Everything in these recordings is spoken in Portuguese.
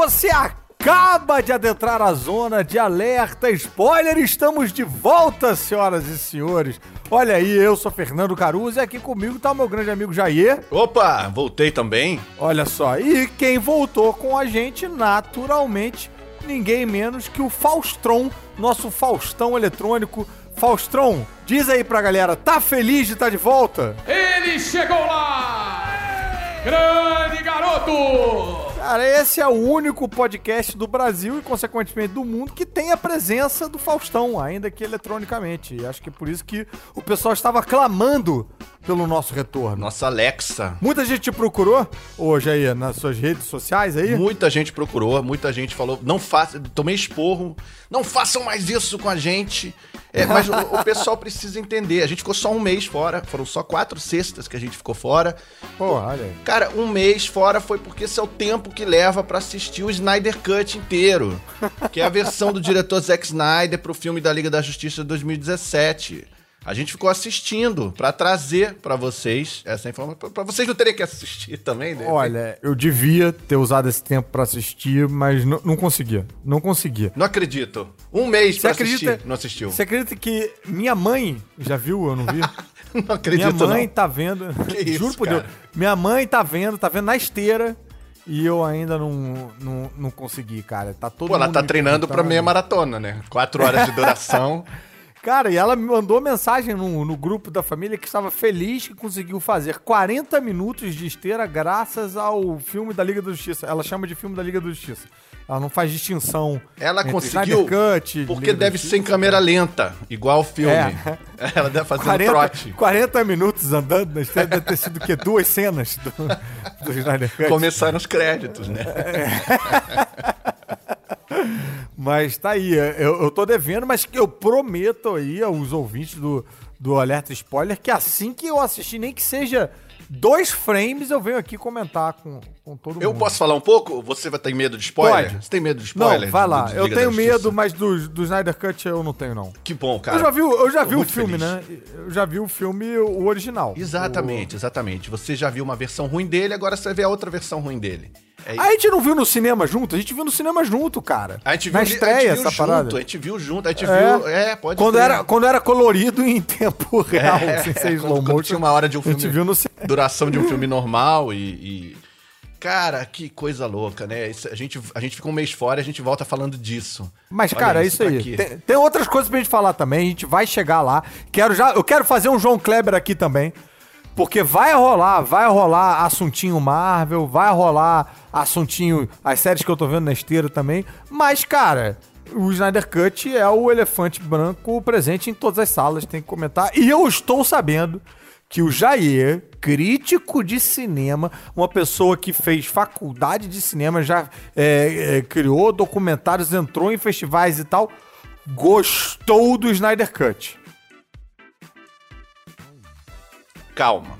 você acaba de adentrar a zona de alerta spoiler. Estamos de volta, senhoras e senhores. Olha aí, eu sou Fernando Caruso e aqui comigo tá o meu grande amigo Jair. Opa, voltei também. Olha só, e quem voltou com a gente, naturalmente, ninguém menos que o Faustron, nosso Faustão eletrônico. Faustron, diz aí pra galera, tá feliz de estar de volta? Ele chegou lá! Grande garoto! Cara, esse é o único podcast do Brasil e, consequentemente, do mundo que tem a presença do Faustão, ainda que eletronicamente. E acho que é por isso que o pessoal estava clamando pelo nosso retorno. Nossa Alexa. Muita gente te procurou hoje aí nas suas redes sociais aí? Muita gente procurou, muita gente falou, não faça, tomei esporro, não façam mais isso com a gente. É, mas o, o, pessoal precisa entender. A gente ficou só um mês fora, foram só quatro sextas que a gente ficou fora. Pô, olha aí. Cara, um mês fora foi porque esse é o tempo que leva para assistir o Snyder Cut inteiro, que é a versão do diretor Zack Snyder pro filme da Liga da Justiça de 2017. A gente ficou assistindo para trazer para vocês essa informação, para vocês não terem que assistir também, né? Olha, eu devia ter usado esse tempo para assistir, mas não, não conseguia. Não conseguia. Não acredito. Um mês para assistir, não assistiu. Você acredita que minha mãe já viu, eu não vi? não acredito Minha mãe não. tá vendo. Que isso, Juro por cara? Deus. Minha mãe tá vendo, tá vendo na esteira. E eu ainda não, não, não consegui, cara. Tá todo Pô, ela tá treinando pra meia maratona, né? Quatro horas de duração. Cara, e ela me mandou mensagem no, no grupo da família que estava feliz que conseguiu fazer 40 minutos de esteira graças ao filme da Liga da Justiça. Ela chama de filme da Liga da Justiça. Ela não faz distinção. Ela conseguiu, Cut, porque deve ser em câmera lenta, igual o filme. É. Ela deve fazer 40, um trote. 40 minutos andando na esteira deve ter sido o quê? Duas cenas do, do Snyder Cut. Começaram os créditos, né? Mas tá aí, eu, eu tô devendo, mas eu prometo aí aos ouvintes do, do Alerta Spoiler que assim que eu assistir, nem que seja dois frames, eu venho aqui comentar com, com todo Eu mundo. posso falar um pouco? Você vai ter medo de spoiler? Pode. Você tem medo de spoiler? Não, vai lá. do Eu tenho medo, mas do, do Snyder Cut eu não tenho, não. Que bom, cara. eu já vi, o- eu já Tô vi o filme, feliz. né? Eu já vi o filme, o original. Exatamente, exatamente. Você já viu uma versão ruim dele, agora você vai ver a outra versão ruim dele. É A gente não viu no cinema junto? A gente viu no cinema junto, cara. A gente viu, Na estreia, viu essa junto, parada. A gente viu junto, a gente É. viu. É, pode Quando era, quando era colorido em tempo real, É, sem ser slow motion. tinha uma hora de um A gente filme- viu no cinema. duração de um filme normal e, e- Cara, que coisa louca, né? Isso- a, gente, a gente fica um mês fora e a gente volta falando disso. Mas, Olha cara, é isso tá aí. aqui. Tem, tem outras coisas pra gente falar também. A gente vai chegar lá. Quero já, eu quero fazer um João Kleber aqui também. Porque vai rolar, vai rolar assuntinho Marvel, vai rolar assuntinho as séries que eu tô vendo na esteira também. Mas, cara, o Snyder Cut é o elefante branco presente em todas as salas, tem que comentar. E eu estou sabendo que o Jair, crítico de cinema, uma pessoa que fez faculdade de cinema, já é, é, criou documentários, entrou em festivais e tal, gostou do Snyder Cut. Calma.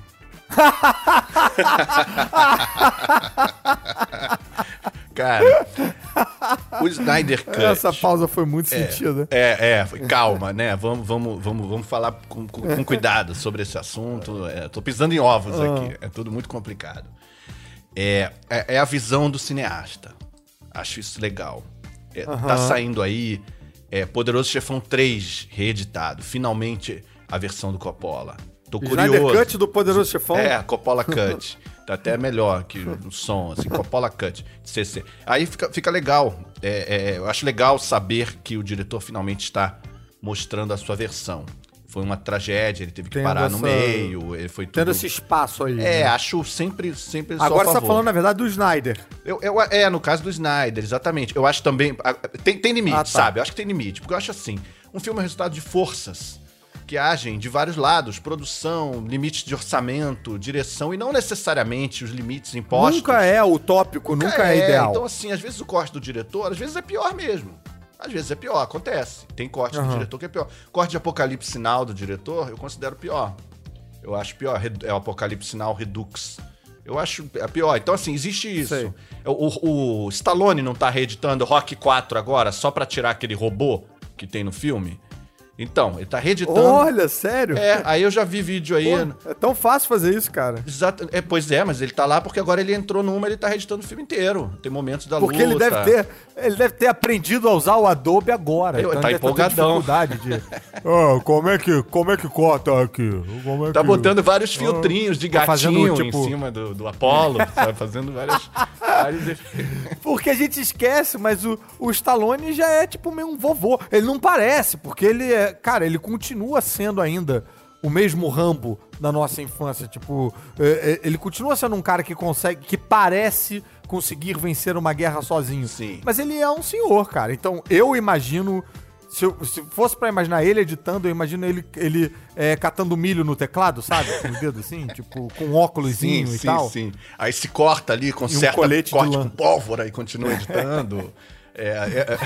Cara, o Snyder Cut. Essa pausa foi muito sentida. É, é, foi- calma, né? Vamos, vamos, vamos, vamos falar com, com- com cuidado sobre esse assunto. É, tô pisando em ovos Ah. aqui. É tudo muito complicado. É, é, é a visão do cineasta. Acho isso legal. É, Tá saindo aí é, Poderoso Chefão 3 reeditado. Finalmente a versão do Coppola. Tô curioso. Snyder Cut do Poderoso Chefão? É, Coppola Cut. Tá até melhor que o som, assim, Coppola Cut, CC. Aí fica, fica legal. É, é, eu acho legal saber que o diretor finalmente está mostrando a sua versão. Foi uma tragédia, ele teve que Tendo parar no essa- meio, ele foi tudo... Tendo esse espaço aí. É, né? acho sempre, sempre Agora você tá falando, na verdade, do Snyder. Eu, eu- é, no caso do Snyder, exatamente. Eu acho também. Tem, tem limite, Ah, tá. sabe? Eu acho que tem limite. Porque eu acho assim: um filme é resultado de forças que agem de vários lados produção, limites de orçamento, direção, e não necessariamente os limites impostos. Nunca é utópico, nunca é, ideal. Então, assim, às vezes o corte do diretor, às vezes é pior mesmo. Às vezes é pior, acontece. Tem corte do Aham. diretor que é pior. Corte de apocalipse sinal do diretor, eu considero pior. Eu acho pior. É o apocalipse sinal Redux. Eu acho é pior. Então, assim, existe isso. Sei. O, o Stallone não tá reeditando Rock 4 agora só pra tirar aquele robô que tem no filme? Então, ele tá reeditando. Olha, sério? É, aí eu já vi vídeo aí. Pô, é tão fácil fazer isso, cara. Exato. É, pois é, mas ele tá lá porque agora ele entrou numa, ele tá reeditando o filme inteiro. Tem momentos da Porque luta. ele deve ter, ele deve ter aprendido a usar o Adobe agora. Eu- então tá empolgadão. dificuldade de. Ah, como é que, como é que corta aqui? Como é Tá que- botando vários filtrinhos de Tá fazendo, gatinho tipo- em cima do, do Apollo, sabe? Fazendo várias. Porque a gente esquece, mas o, o Stallone já é tipo meio um vovô. Ele não parece, porque ele é. Cara, ele continua sendo ainda o mesmo Rambo da nossa infância. Tipo, é, é, ele continua sendo um cara que consegue. que parece conseguir vencer uma guerra sozinho. Sim. Mas ele é um senhor, cara. Então eu imagino. Se, eu- se fosse pra imaginar ele editando, eu imagino ele, ele é, catando milho no teclado, sabe? Com os dedos assim, tipo, com um óculosinho e tal. sim. Aí se corta ali, conserta, colete de corte lã. com pólvora e continua editando. É, é, é,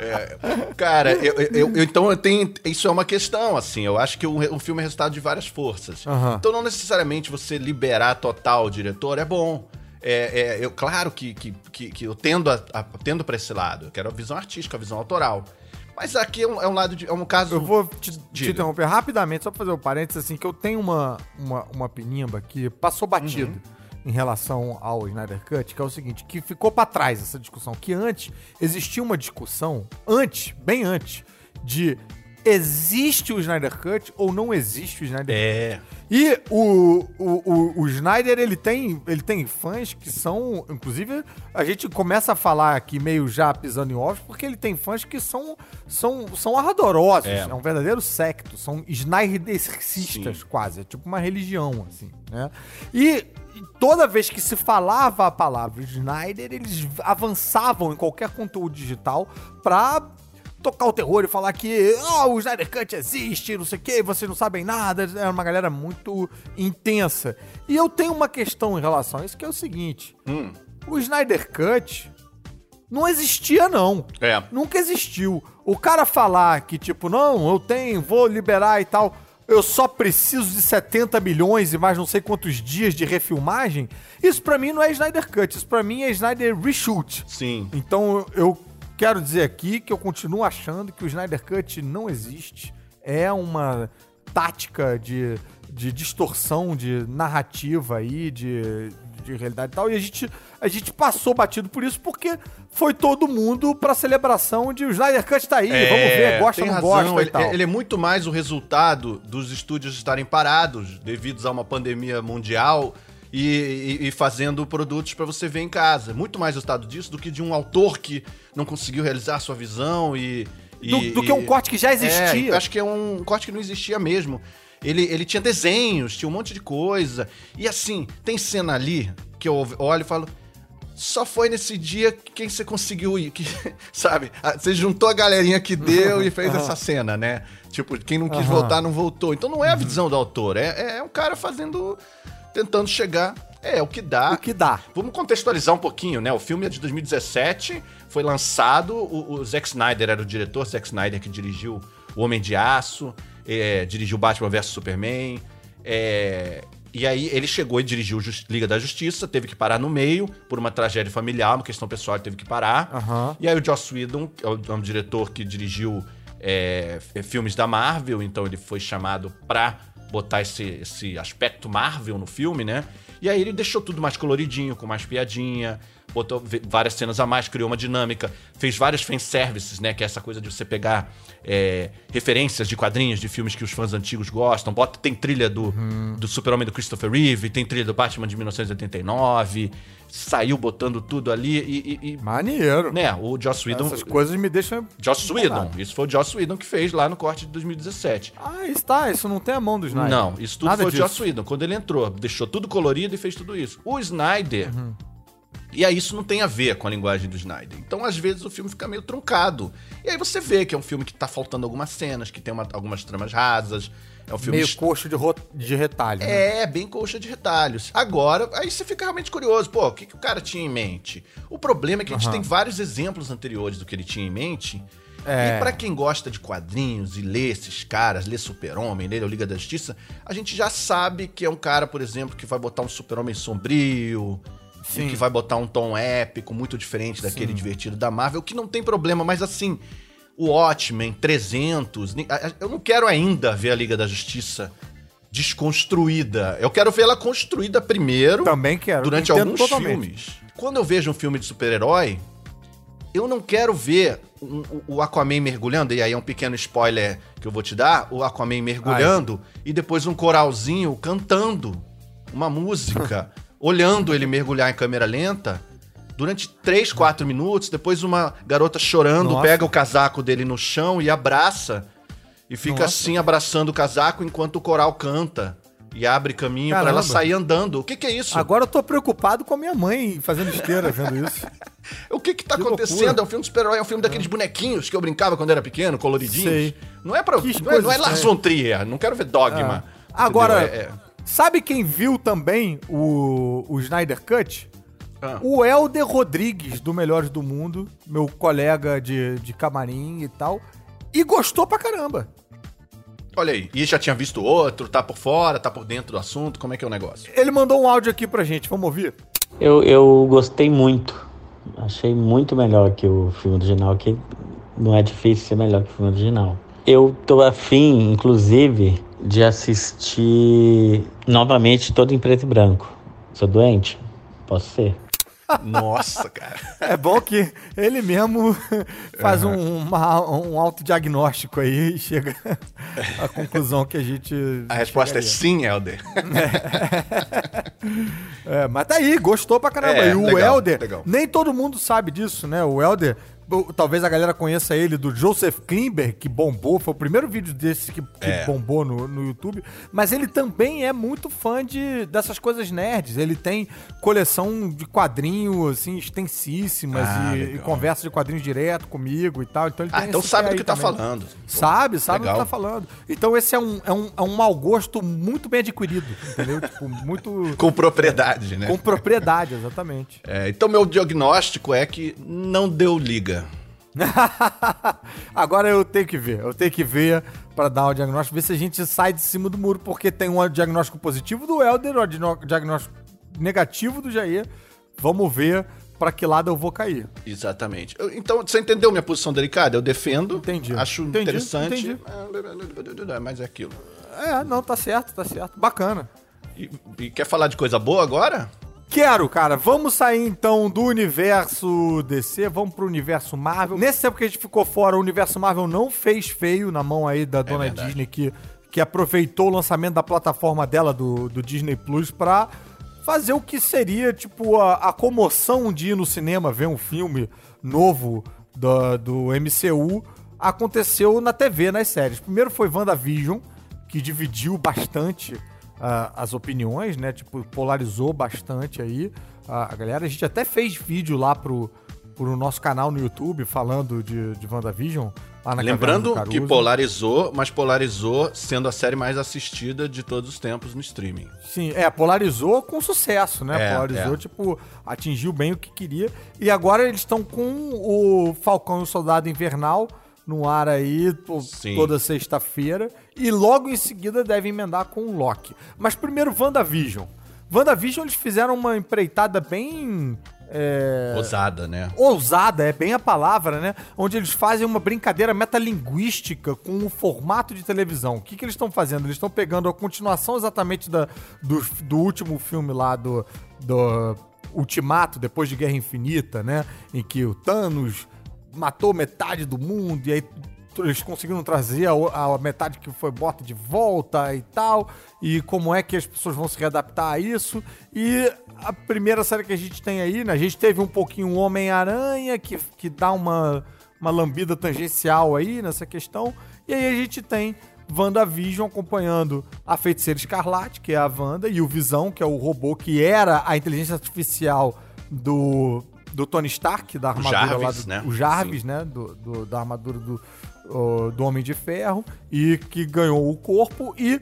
é, cara, eu, eu- eu- então eu tenho, isso é uma questão, assim. Eu acho que o, o filme é resultado de várias forças. Aham. Então não necessariamente você liberar total o diretor é bom. É, é, eu, claro que, que, que, que eu tendo, a, a- tendo pra esse lado. Eu quero a visão artística, a visão autoral. Mas aqui é um, é um lado de. É um caso. Eu vou te, te interromper rapidamente, só pra fazer um parênteses, assim, que eu tenho uma, uma, uma pinimba que passou batido Uhum. Em relação ao Snyder Cut, que é o seguinte, que ficou pra trás essa discussão, que antes existia uma discussão, antes, bem antes, de existe o Snyder Cut ou não existe o Snyder Cut. É. E o, o, o, o Snyder, ele tem, ele tem fãs que são. Inclusive, a gente começa a falar aqui meio já pisando em ovos, porque ele tem fãs que são, são, são ardorosos. É. É. um verdadeiro secto. São Snydercistas, quase. É tipo uma religião, assim, né? E toda vez que se falava a palavra Snyder, eles avançavam em qualquer conteúdo digital pra tocar o terror e falar que ah, o Snyder Cut existe, não sei o que, vocês não sabem nada. É uma galera muito intensa. E eu tenho uma questão em relação a isso, que é o seguinte. Hum. O Snyder Cut não existia, não. É. Nunca existiu. O cara falar que, tipo, não, eu tenho, vou liberar e tal, eu só preciso de 70 milhões e mais não sei quantos dias de refilmagem, isso pra mim não é Snyder Cut, isso pra mim é Snyder Reshoot. Sim. Então eu quero dizer aqui que eu continuo achando que o Snyder Cut não existe. É uma tática de, de distorção de narrativa aí, de, de realidade e tal. E a gente, a gente passou batido por isso porque foi todo mundo pra celebração de o Snyder Cut tá aí, vamos ver, gosta ou tem não razão, gosta ele, e tal. ele é muito mais o resultado dos estúdios estarem parados devido a uma pandemia mundial e, e- e fazendo produtos pra você ver em casa. Muito mais resultado disso do que de um autor que não conseguiu realizar sua visão e. e- Do- do que um corte que já existia. É, acho que é um corte que não existia mesmo. Ele, ele tinha desenhos, tinha um monte de coisa. E assim, tem cena ali que eu olho e falo. Só foi nesse dia que quem você conseguiu ir, que, sabe? Ah, Você juntou a galerinha que deu e fez essa cena, né? Tipo, quem não quis Aham. voltar não voltou. Então não é a visão do autor, é, é um cara fazendo, tentando chegar. É, o que dá. O que dá. Vamos contextualizar um pouquinho, né? O filme é de 2017, foi lançado, o, o Zack Snyder era o diretor, Zack Snyder que dirigiu O Homem de Aço, é, dirigiu Batman vs Superman, é, e aí ele chegou e dirigiu Liga da Justiça, teve que parar no meio, por uma tragédia familiar, uma questão pessoal, ele teve que parar. Aham. E aí o Joss Whedon, que é o, é um diretor que dirigiu é, f- filmes da Marvel, então ele foi chamado pra botar esse, esse aspecto Marvel no filme, né? E aí ele deixou tudo mais coloridinho, com mais piadinha, botou várias cenas a mais, criou uma dinâmica, fez vários fanservices, né? Que é essa coisa de você pegar é, referências de quadrinhos, de filmes que os fãs antigos gostam. Bota, tem trilha do, do Super-Homem do Christopher Reeve, tem trilha do Batman de 1989, saiu botando tudo ali e- e- e Maneiro. né, o Joss Whedon. Essas coisas me deixam. Joss Whedon. Isso foi o Joss Whedon que fez lá no corte de 2017. Ah, está, isso não tem a mão do Snyder. Não, isso tudo Nada foi o disso. Joss Whedon. Quando ele entrou, deixou tudo colorido e fez tudo isso. O Snyder. Uhum. E aí isso não tem a ver com a linguagem do Snyder. Então, às vezes, o filme fica meio truncado. E aí você vê que é um filme que tá faltando algumas cenas, que tem uma- algumas tramas rasas. É um filme Meio coxo de, ro- de retalho. né? é, bem coxa de retalhos. Agora, aí você fica realmente curioso. Pô, o que, que o cara tinha em mente? O problema é que a gente Aham. tem vários exemplos anteriores do que ele tinha em mente. É. E pra quem gosta de quadrinhos e lê esses caras, lê Super-Homem, lê o Liga da Justiça, a gente já sabe que é um cara, por exemplo, que vai botar um Super-Homem sombrio, Sim. que vai botar um tom épico muito diferente daquele Sim. divertido da Marvel, que não tem problema, mas assim, o Watchmen 300. Ni- a- a- Eu não quero ainda ver a Liga da Justiça desconstruída. Eu quero ver ela construída primeiro Também quero. durante alguns totalmente. filmes. Quando eu vejo um filme de super-herói, eu não quero ver um- o- o Aquaman mergulhando, e aí é um pequeno spoiler que eu vou te dar, o Aquaman mergulhando e depois um coralzinho cantando uma música, olhando ele mergulhar em câmera lenta durante 3, 4 minutos, depois uma garota chorando, Nossa. pega o casaco dele no chão e abraça e fica Nossa. assim abraçando o casaco enquanto o coral canta. E abre caminho pra ela sair andando. O que, que é isso? Agora eu tô preocupado com a minha mãe fazendo esteira vendo isso. O que que tá Que acontecendo? loucura. É um filme de super-herói, é um filme daqueles bonequinhos que eu brincava quando era pequeno, coloridinhos. Sei. Não é pra. Que Não é, não é Lars von Trier, não quero ver Dogma. Ah. Agora? É- é- sabe quem viu também o, o Snyder Cut? Ah. O Helder Rodrigues, do Melhores do Mundo, meu colega de, de camarim e tal, e gostou pra caramba. Olha aí. E já tinha visto outro, tá por fora, tá por dentro do assunto, como é que é o negócio? Ele mandou um áudio aqui pra gente, vamos ouvir? Eu, eu gostei muito. Achei muito melhor que o filme original, que não é difícil ser melhor que o filme original. Eu tô afim, inclusive, de assistir novamente todo em preto e branco. Sou doente? Posso ser. Nossa, cara. É bom que ele mesmo faz um, uma- um autodiagnóstico aí e chega à conclusão que a gente. A resposta é chegaria. sim, Helder. É, mas tá aí, gostou pra caramba. É, e o legal, Helder, legal. nem todo mundo sabe disso, né? O Helder, talvez a galera conheça ele do Joseph Klimber, que bombou, foi o primeiro vídeo desse que, que É. bombou no, no YouTube. Mas ele também é muito fã de, dessas coisas nerds. Ele tem coleção de quadrinhos, assim, extensíssimas Ah, e, e conversa de quadrinhos direto comigo e tal. Então ele Ah, então sabe do que tá também. falando. Sabe, sabe legal. o que tá falando. Então esse é um, é um, é um mau gosto muito bem adquirido, entendeu? tipo, muito... Com propriedade, né? Com propriedade, exatamente. É, então, meu diagnóstico é que não deu liga. Agora eu tenho que ver, eu tenho que ver pra dar o diagnóstico, ver se a gente sai de cima do muro, porque tem um diagnóstico positivo do Helder, um diagnóstico negativo do Jair. Vamos ver pra que lado eu vou cair. Exatamente. Eu- então, você entendeu minha posição delicada? Eu defendo. Entendi. Acho Entendi, interessante. entendi. Ah, Mas é aquilo. É, não, tá certo, tá certo. Bacana. E, e quer falar de coisa boa agora? Quero, cara. Vamos sair então do universo DC, vamos pro universo Marvel. Nesse tempo que a gente ficou fora, o universo Marvel não fez feio na mão aí da dona verdade. Disney, que, que aproveitou o lançamento da plataforma dela, do, do Disney Plus, pra fazer o que seria, tipo, a, a comoção de ir no cinema ver um filme novo do, do MCU. Aconteceu na TV, nas séries. Primeiro foi WandaVision, que dividiu bastante ah, as opiniões, né? Tipo, polarizou bastante aí a, a galera. A gente até fez vídeo lá pro, pro nosso canal no YouTube falando de, de WandaVision. Lá na Lembrando que polarizou, mas polarizou sendo a série mais assistida de todos os tempos no streaming. Sim, é, polarizou com sucesso, né? É, polarizou, é. tipo, atingiu bem o que queria. E agora eles estão com o Falcão e o Soldado Invernal no ar aí Sim. toda sexta-feira. E logo em seguida devem emendar com o Loki. Mas primeiro, WandaVision. WandaVision eles fizeram uma empreitada bem. é, Ousada, né? ousada, é bem a palavra, né? Onde eles fazem uma brincadeira metalinguística com o formato de televisão. O que, que eles estão fazendo? Eles estão pegando a continuação exatamente da, do, do último filme lá do, do Ultimato, depois de Guerra Infinita, né? Em que o Thanos matou metade do mundo e aí eles conseguiram trazer a, o- a metade que foi bota de volta e tal, e como é que as pessoas vão se readaptar a isso. E a primeira série que a gente tem aí, né? A gente teve um pouquinho o Homem-Aranha, que, que dá uma, uma lambida tangencial aí nessa questão. E aí a gente tem WandaVision acompanhando a Feiticeira Escarlate, que é a Wanda, e o Visão, que é o robô que era a inteligência artificial do, do Tony Stark, da armadura lá Jarvis, do, né? o Jarvis, né? Do, do- da armadura do, o- do Homem de Ferro, e que ganhou o corpo, e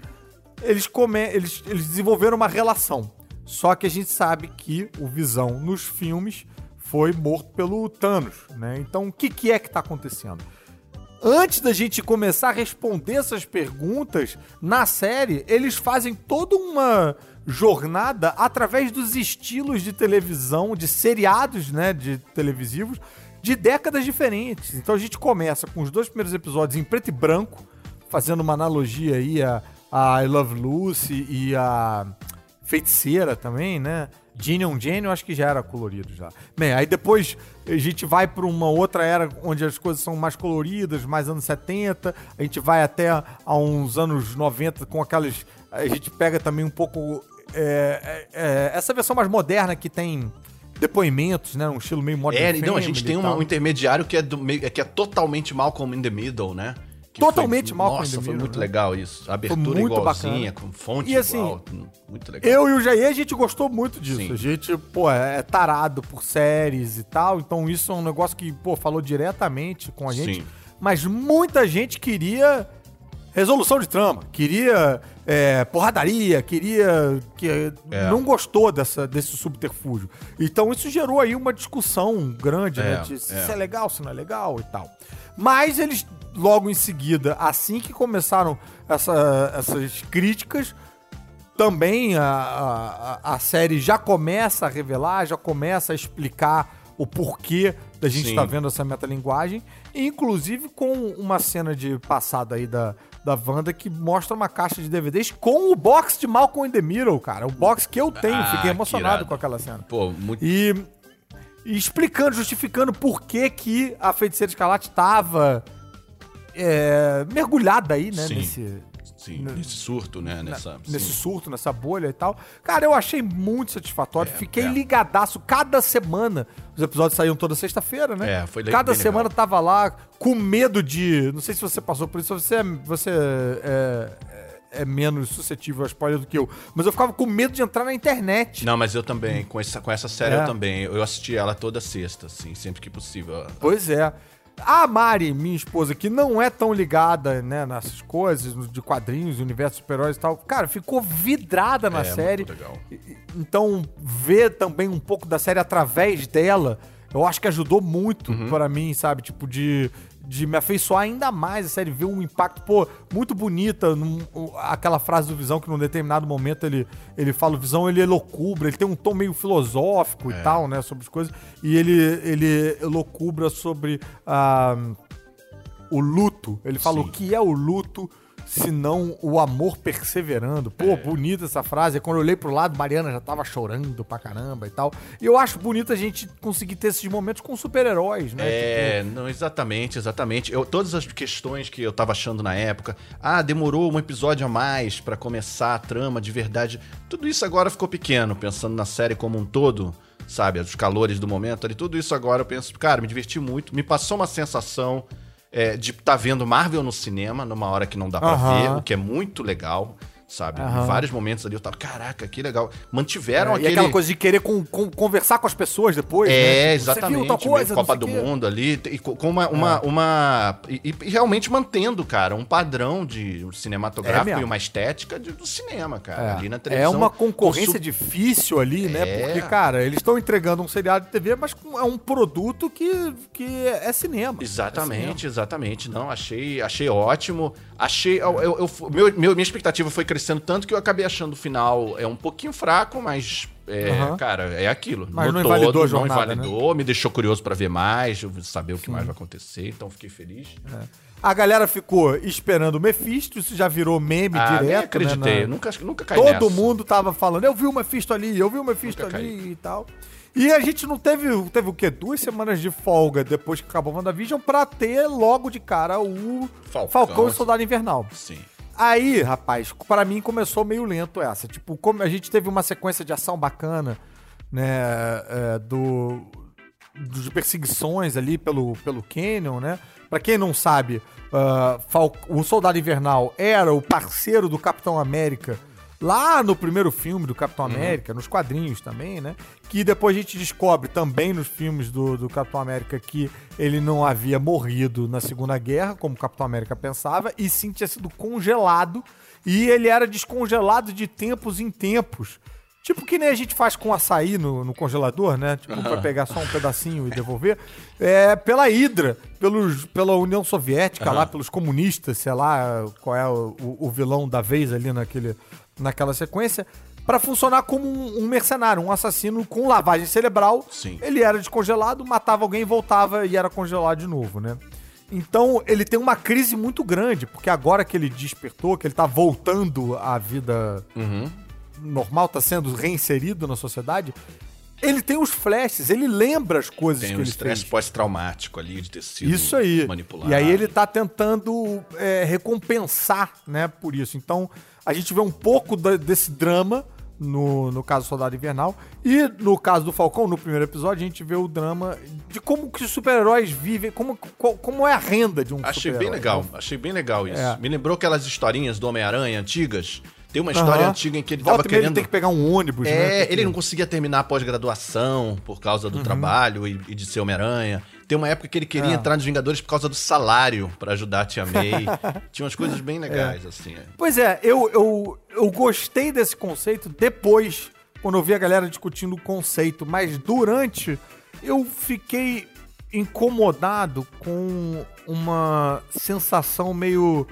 eles, come, eles, eles desenvolveram uma relação. Só que a gente sabe que o Visão nos filmes foi morto pelo Thanos, né? Então o que, que é que tá acontecendo? Antes da gente começar a responder essas perguntas, na série, eles fazem toda uma jornada através dos estilos de televisão, de seriados, né, de televisivos, de décadas diferentes. Então a gente começa com os dois primeiros episódios em preto e branco, fazendo uma analogia aí a, a I Love Lucy e a Feiticeira também, né? On Genie, eu acho que já era colorido já. Bem, aí depois a gente vai para uma outra era onde as coisas são mais coloridas, mais anos 70. A gente vai até a uns anos 90 com aquelas. A gente pega também um pouco. é, é, é, essa versão mais moderna que tem depoimentos, né? Um estilo meio modern. É, não, a gente tem uma- um intermediário que é, do meio, que é totalmente Malcolm in the Middle, né? Que Totalmente foi, Malcolm in Nossa, foi muito né? legal isso. A abertura muito igualzinha, bacana. com fonte E assim, igual. Muito legal. Eu e o Jair, a gente gostou muito disso. Sim. A gente, pô, é tarado por séries e tal. Então isso é um negócio que, pô, falou diretamente com a gente. Sim. Mas muita gente queria resolução de trama. Queria é, porradaria, queria... que É. Não gostou dessa, desse subterfúgio. Então isso gerou aí uma discussão grande, É, né? De se é. isso é legal, se não é legal e tal. Mas eles, logo em seguida, assim que começaram essa- essas críticas, também a, a, a série já começa a revelar, já começa a explicar o porquê da gente estar vendo essa metalinguagem, inclusive com uma cena de passada aí da, da Wanda que mostra uma caixa de DVDs com o box de Malcolm in the Middle, cara. O box que eu tenho, Ah, fiquei que emocionado com aquela cena. Pô, muito. E, e explicando, justificando por que, que a feiticeira escarlate estava mergulhada aí, né? Sim. Nesse, Sim, nesse surto, né? Nessa, nesse sim. surto, nessa bolha e tal. Cara, eu achei muito satisfatório. É, Fiquei é. ligadaço cada semana. Os episódios saíam toda sexta-feira, né? É, foi le- Cada semana legal. tava lá com medo de. Não sei se você passou por isso, você, é- você é, é- é menos suscetível a spoiler do que eu. Mas eu ficava com medo de entrar na internet. Não, mas eu também, com essa, com essa série É. eu também. Eu assisti ela toda sexta, assim, sempre que possível. Pois é. A Mari, minha esposa, que não é tão ligada, né, nessas coisas, de quadrinhos, universo super-heróis e tal, cara, ficou vidrada na É, série. Então, ver também um pouco da série através dela, eu acho que ajudou muito Uhum. pra mim, sabe? Tipo, de, de me afeiçoar ainda mais a série, ver um impacto, pô, muito bonita. num- aquela frase do Visão que num determinado momento ele, ele fala: o Visão ele elocubra, ele tem um tom meio filosófico É. e tal, né? Sobre as coisas. E ele, ele elocubra sobre ah, o luto. Ele fala Sim. o que é o luto. Se não o amor perseverando. Pô, É. bonita essa frase. Quando eu olhei pro lado, Mariana já tava chorando pra caramba e tal. E eu acho bonito a gente conseguir ter esses momentos com super-heróis, né? É, não, exatamente, exatamente. Eu, todas as questões que eu tava achando na época, ah, demorou um episódio a mais pra começar a trama de verdade. Tudo isso agora ficou pequeno, pensando na série como um todo, sabe? Os calores do momento ali, tudo isso agora eu penso, cara, me diverti muito. Me passou uma sensação é, de estar vendo Marvel no cinema, numa hora que não dá pra Aham. ver, o que é muito legal. Sabe? Aham. Em vários momentos ali eu tava, caraca, que legal. Mantiveram É, aquele. E aquela coisa de querer com- com- conversar com as pessoas depois, né? É, Tipo, exatamente. Você viu coisa, Copa do. É. Mundo ali, e co- com uma. uma, uma e, e realmente mantendo, cara, um padrão de É cinematográfico mesmo. e uma estética de- do cinema, cara. É. Ali na É televisão. uma concorrência su- difícil ali, né? É. Porque, cara, eles estão entregando um seriado de TV, mas é um produto que, que é cinema. É Exatamente, exatamente. Não, achei, achei ótimo. Achei. Eu, eu- eu- meu, meu- minha expectativa foi crescendo tanto que eu acabei achando o final é um pouquinho fraco, mas. É, Aham. Cara, é aquilo. Mas No não invalidou a jornada, né? Não invalidou, me deixou curioso pra ver mais, saber o que mais vai acontecer, então fiquei feliz. A galera ficou esperando o Mephisto, isso já virou meme Ah, direto. acreditei, né, na- nunca, nunca caí Todo nessa. mundo tava falando, eu vi o Mephisto ali, eu vi o Mephisto Nunca ali e tal. E a gente não teve, teve o quê? Duas semanas de folga depois que acabou o WandaVision pra ter logo de cara o Falcão, Falcão, e. Soldado Invernal. Sim. Aí, rapaz, pra mim começou meio lento essa. Tipo, como a gente teve uma sequência de ação bacana, né? é, do. De perseguições ali pelo, pelo Canyon, né? Pra quem não sabe, Fal- o Soldado Invernal era o parceiro do Capitão América lá no primeiro filme do Capitão América, nos quadrinhos também, né? Que depois a gente descobre também nos filmes do, do Capitão América que ele não havia morrido na Segunda Guerra, como o Capitão América pensava, e sim tinha sido congelado, e ele era descongelado de tempos em tempos. Tipo que nem a gente faz com açaí no, no congelador, né? Tipo, pra pegar só um pedacinho e devolver. É, pela Hydra, pelos, pela União Soviética lá, pelos comunistas, sei lá qual é o, o vilão da vez ali naquele, naquela sequência. pra funcionar como um, um mercenário, um assassino com lavagem cerebral. Sim. Ele era descongelado, matava alguém, voltava e era congelado de novo, né? Então ele tem uma crise muito grande, porque agora que ele despertou, que ele tá voltando à vida Uhum. normal, tá sendo reinserido na sociedade, ele tem os flashes, ele lembra as coisas Tem que um ele estresse fez. pós-traumático ali de ter sido Isso aí. manipulado. E aí ele tá tentando é, recompensar, né, por isso. Então, a gente vê um pouco da- desse drama no, no caso do Soldado Invernal. E no caso do Falcão, no primeiro episódio, a gente vê o drama de como que os super-heróis vivem, como, co- como é a renda de um Achei bem legal, né? achei bem legal isso. É. Me lembrou aquelas historinhas do Homem-Aranha antigas. Tem uma história Aham. antiga em que ele Volta querendo. Ele tem que pegar um ônibus, né? É, Porque- ele não conseguia terminar a pós-graduação por causa Uhum. do trabalho e, e de ser Homem-Aranha. Tem uma época que ele queria É. entrar nos Vingadores por causa do salário pra ajudar a Tia May. Tinha umas coisas bem legais, assim. é. Pois é, eu, eu, eu gostei desse conceito depois, quando eu vi a galera discutindo o conceito, mas durante eu fiquei incomodado com uma sensação meio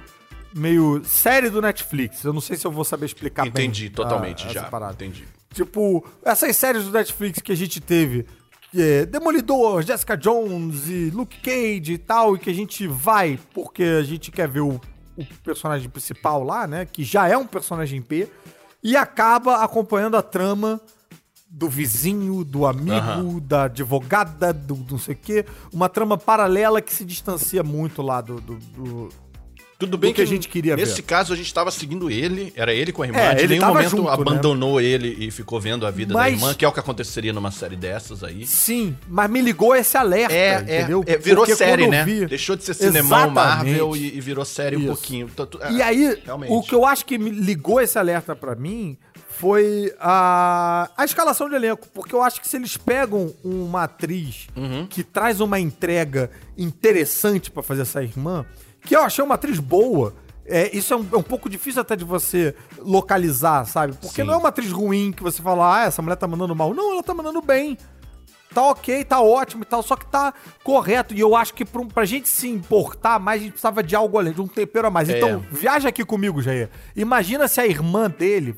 meio série do Netflix. Eu não sei se eu vou saber explicar bem. Entendi, totalmente ah, já. parada. Entendi. Tipo, essas séries do Netflix que a gente teve, é Demolidor, Jessica Jones e Luke Cage e tal, e que a gente vai porque a gente quer ver o, o personagem principal lá, né? Que já é um personagem P, e acaba acompanhando a trama do vizinho, do amigo, Aham. da advogada, do, do não sei o quê. Uma trama paralela que se distancia muito lá do- do- do, Tudo bem do que a gente queria nesse ver. caso a gente tava seguindo ele, era ele com a irmã, É, ele nenhum tava momento junto, né? abandonou ele e ficou vendo a vida Mas- da irmã, que é o que aconteceria numa série dessas aí. Sim, mas me ligou esse alerta, É, entendeu? é, é, virou Porque série, né? vi- Deixou de ser cinemão Exatamente. Marvel e, e virou série um Isso. pouquinho. Então, tu- E é, aí, realmente. o que eu acho que me ligou esse alerta pra mim foi a, a escalação de elenco. Porque eu acho que se eles pegam uma atriz Uhum. que traz uma entrega interessante pra fazer essa irmã, que eu achei uma atriz boa. É, isso é um, é um pouco difícil até de você localizar, sabe? Porque Sim. não é uma atriz ruim que você fala, ah, essa mulher tá mandando mal. Não, ela tá mandando bem tá ok, tá ótimo e tal, só que tá correto. E eu acho que pra, pra gente se importar mais, a gente precisava de algo além, de um tempero a mais. É. Então, viaja aqui comigo, Jair. Imagina se a irmã dele,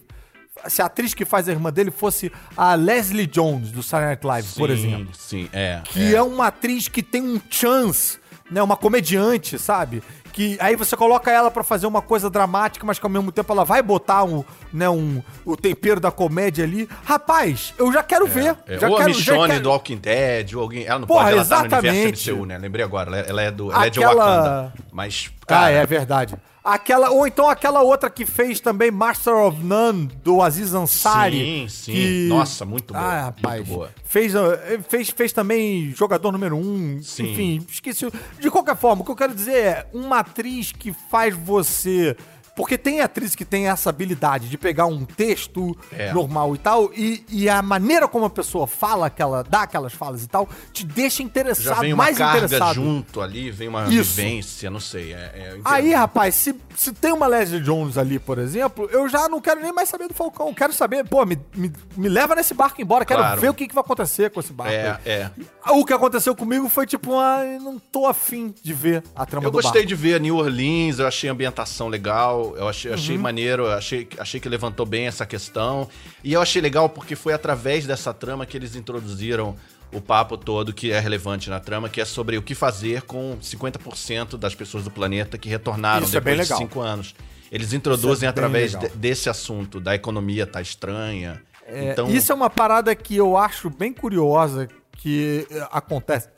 se a atriz que faz a irmã dele fosse a Leslie Jones, do Saturday Night Live, por Sim, exemplo. Sim, é. Que é. uma atriz que tem um chance, né? Uma comediante, sabe? Que aí você coloca ela pra fazer uma coisa dramática, mas que ao mesmo tempo ela vai botar um, né, um, o tempero da comédia ali. Rapaz, eu já quero ver. É, já ou quero, a Michonne quero- do Walking Dead, ou alguém. Ela não Porra, pode, ela tá no universo exatamente. MCU, né? Lembrei agora. Ela, ela é, do, ela é de Aquela- Wakanda. Mas, Ah, cara, é verdade. Aquela, ou então aquela outra que fez também Master of None, do Aziz Ansari. Sim, sim. que- Nossa, muito boa, Ah, rapaz. muito boa. Fez, uh, fez, fez também jogador número um. Sim. Enfim, esqueci. De qualquer forma, o que eu quero dizer é uma atriz que faz você. Porque tem atriz que tem essa habilidade de pegar um texto É. normal e tal, e, e a maneira como a pessoa fala, aquela, dá aquelas falas e tal, te deixa já interessado, vem uma mais carga interessado. junto ali, vem uma Isso. vivência, não sei. É, é, eu. Aí, rapaz, se, se tem uma Leslie Jones ali, por exemplo, eu já não quero nem mais saber do Falcão. Eu Quero saber, pô, me, me, me leva nesse barco embora. Quero Claro. ver o que, que vai acontecer com esse barco. É, é. O que aconteceu comigo foi tipo, ah, eu não tô afim de ver a trama Eu do gostei barco. de ver New Orleans, eu achei a ambientação legal, eu achei, achei Uhum. maneiro, eu achei, achei que levantou bem essa questão. E eu achei legal porque foi através dessa trama que eles introduziram o papo todo que é relevante na trama, que é sobre o que fazer com 50% das pessoas do planeta que retornaram Isso é depois bem de cinco anos. Eles introduzem Isso é através de- desse assunto, da economia tá estranha. É, então, Isso é uma parada que eu acho bem curiosa que eh, acontece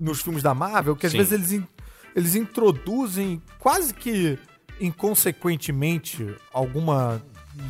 nos filmes da Marvel, que às Sim. vezes eles, in- eles introduzem quase que inconsequentemente alguma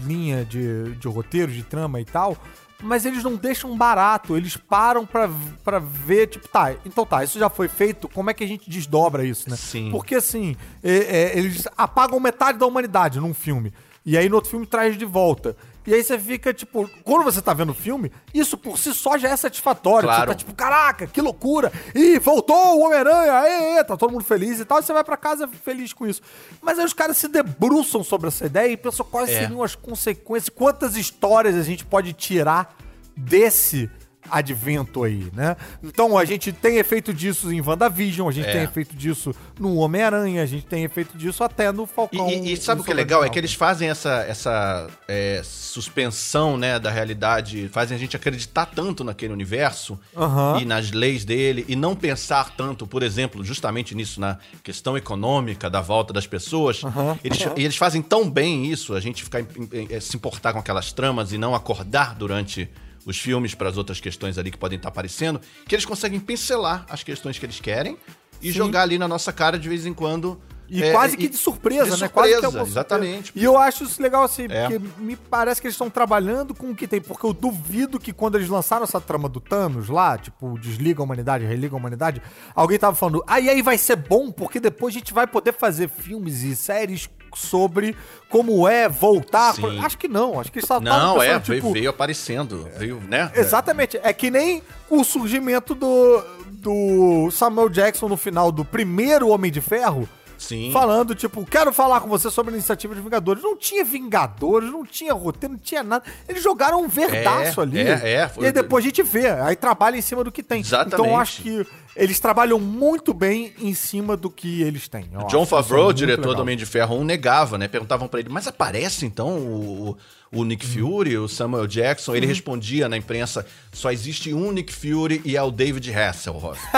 linha de, de roteiro, de trama e tal, mas eles não deixam barato, eles param pra, pra ver, tipo, tá, então tá, isso já foi feito, como é que a gente desdobra isso, né? Sim. Porque assim, é- é, eles apagam metade da humanidade num filme, e aí no outro filme traz de volta. E aí você fica, tipo, quando você tá vendo o filme, isso por si só já é satisfatório. Claro. Você tá tipo, caraca, que loucura! Ih, voltou o Homem-Aranha! Tá todo mundo feliz e tal. E você vai pra casa feliz com isso. Mas aí os caras se debruçam sobre essa ideia e pensam quais É. seriam as consequências, quantas histórias a gente pode tirar desse advento aí, né? Então a gente tem efeito disso em WandaVision, a gente É. tem efeito disso no Homem-Aranha, a gente tem efeito disso até no E, Falcão. e- e sabe no o que é legal? É que eles fazem essa, essa é, suspensão né, da realidade, fazem a gente acreditar tanto naquele universo Aham. e nas leis dele, e não pensar tanto, por exemplo, justamente nisso, na questão econômica da volta das pessoas. Aham. Eles, Aham. e eles fazem tão bem isso, a gente ficar, eh, se importar com aquelas tramas e não acordar durante os filmes para as outras questões ali que podem estar aparecendo, que eles conseguem pincelar as questões que eles querem e Sim. jogar ali na nossa cara de vez em quando. E é, quase que de surpresa, de né? Quase que é surpresa, surpresa. exatamente. E eu acho isso legal assim, É. porque me parece que eles estão trabalhando com o que tem. Porque eu duvido que quando eles lançaram essa trama do Thanos lá, tipo, desliga a humanidade, religa a humanidade, alguém tava falando, ah, e aí vai ser bom, porque depois a gente vai poder fazer filmes e séries sobre como é voltar. Acho que não, acho que só Não, é, pensando, veio, tipo, veio aparecendo, veio, né? Exatamente. É que nem o surgimento do, do Samuel Jackson no final do primeiro Homem de Ferro. Sim. Falando, tipo, quero falar com você sobre a iniciativa de Vingadores. Não tinha Vingadores, não tinha roteiro, não tinha nada. Eles jogaram um verdaço É, ali. é, é, foi- E aí depois a gente vê. Aí trabalha em cima do que tem. Exatamente. Então eu acho que eles trabalham muito bem em cima do que eles têm. John isso Favreau, diretor legal. do Homem de Ferro 1, negava, né? Perguntavam pra ele, mas aparece então o, o Nick Uhum. Fury, o Samuel Jackson? Ele respondia na imprensa: só existe um Nick Fury e é o David Hasselhoff.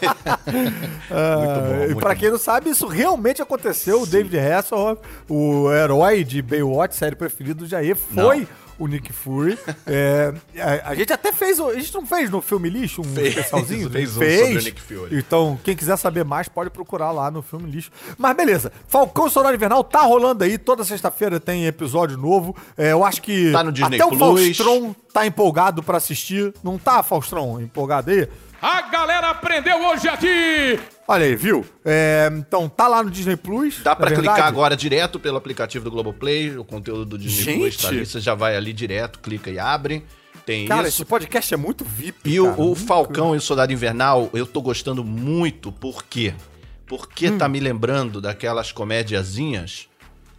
muito bom. e muito pra bom. quem não sabe, isso realmente aconteceu. O David Hasselhoff, o herói de Baywatch, série preferida do Jair, foi o Nick Fury. É, a, a gente até fez, a gente não fez no filme lixo um Fez, especialzinho? fez um sobre o Nick Fury. Então, quem quiser saber mais, pode procurar lá no filme lixo. Mas beleza, Falcão e Soldado Invernal tá rolando aí. Toda sexta-feira tem episódio novo. É, eu acho que Tá no Disney até o Plus. Faustron tá empolgado pra assistir. Não tá, Faustron, empolgado aí? A galera aprendeu hoje aqui. Olha aí, viu? É, então, tá lá no Disney Plus. Dá pra na clicar verdade. agora direto pelo aplicativo do Globoplay, o conteúdo do Disney Plus tá Gente! ali, você já vai ali direto, clica e abre. Tem Cara, isso. esse podcast é muito VIP. E o, cara, o muito- Falcão e o Soldado Invernal, eu tô gostando muito, por quê? Porque Hum. tá me lembrando daquelas comédiazinhas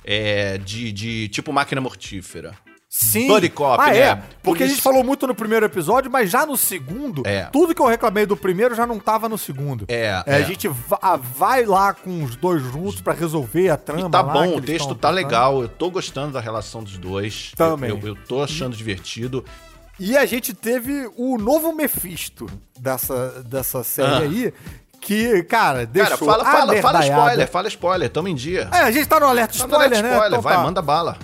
é, de, de tipo máquina mortífera. Sim. Buddy Cop, ah, né? É, porque a gente falou muito no primeiro episódio, mas já no segundo, É. tudo que eu reclamei do primeiro já não tava no segundo. É, A é. gente va- vai lá com os dois juntos pra resolver a trama. E tá lá, bom, o texto tão tá legal, eu tô gostando da relação dos dois. Também. Eu, eu, eu tô achando divertido. E a gente teve o novo Mephisto dessa, dessa série Ah. aí, que, cara, deixou Cara, fala, fala, fala spoiler, fala spoiler, tamo em dia. É, a gente tá no alerta Tá no spoiler, alerta né? spoiler, Então vai, tá. manda bala.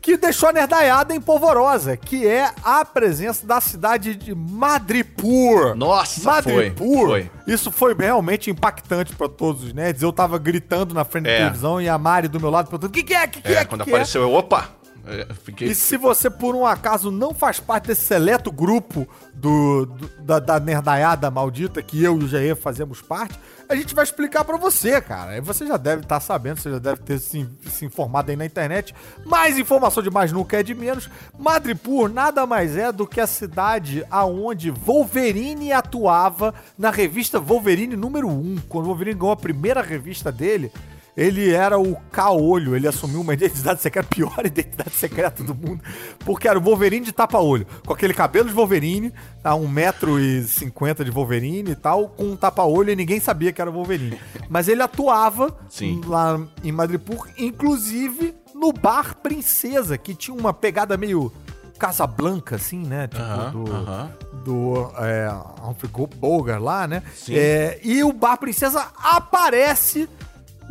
que deixou a nerdaiada em polvorosa, que é a presença da cidade de Madripoor. Nossa, Madripoor. foi, foi. Isso foi realmente impactante pra todos os nerds. Eu tava gritando na frente da É. televisão e a Mari do meu lado perguntando: o que, que é? O que, que é? É, que quando que apareceu, eu, opa! É, fiquei... E se você, por um acaso, não faz parte desse seleto grupo do, do- da, da nerdaiada maldita que eu e o Jair fazemos parte, a gente vai explicar pra você, cara. E você já deve estar sabendo, você já deve ter se, se informado aí na internet. Mais informação de mais nunca é de menos. Madripoor nada mais é do que a cidade aonde Wolverine atuava na revista Wolverine número 1. Quando Wolverine ganhou a primeira revista dele, ele era o caolho, ele assumiu uma identidade secreta, a pior identidade secreta do mundo, porque era o Wolverine de tapa-olho, com aquele cabelo de Wolverine, tá, 1,50m de Wolverine e tal, com um tapa-olho e ninguém sabia que era o Wolverine. Mas ele atuava Sim. lá em Madripoor, inclusive no Bar Princesa, que tinha uma pegada meio Casablanca, assim, né? Tipo, Aham, do, aham. do é, Humphrey Bogart lá, né? Sim. É, e o Bar Princesa aparece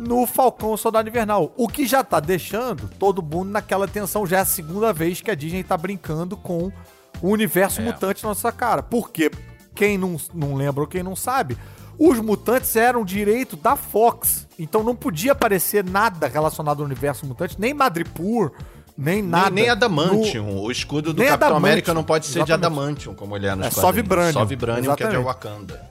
no Falcão Soldado Invernal, o que já tá deixando todo mundo naquela tensão. Já é a segunda vez que a Disney tá brincando com o universo É. mutante na nossa cara. Porque quem não, não lembra ou quem não sabe, os mutantes eram direito da Fox. Então não podia aparecer nada relacionado ao universo mutante, nem Madripoor, nem nada. Nem, nem no- Adamantium. O escudo do Capitão Adamantium, América não pode ser de exatamente. Adamantium, como ele é nos É só quadrinhos. Vibranium, Só Vibranium, que é de exatamente. Wakanda.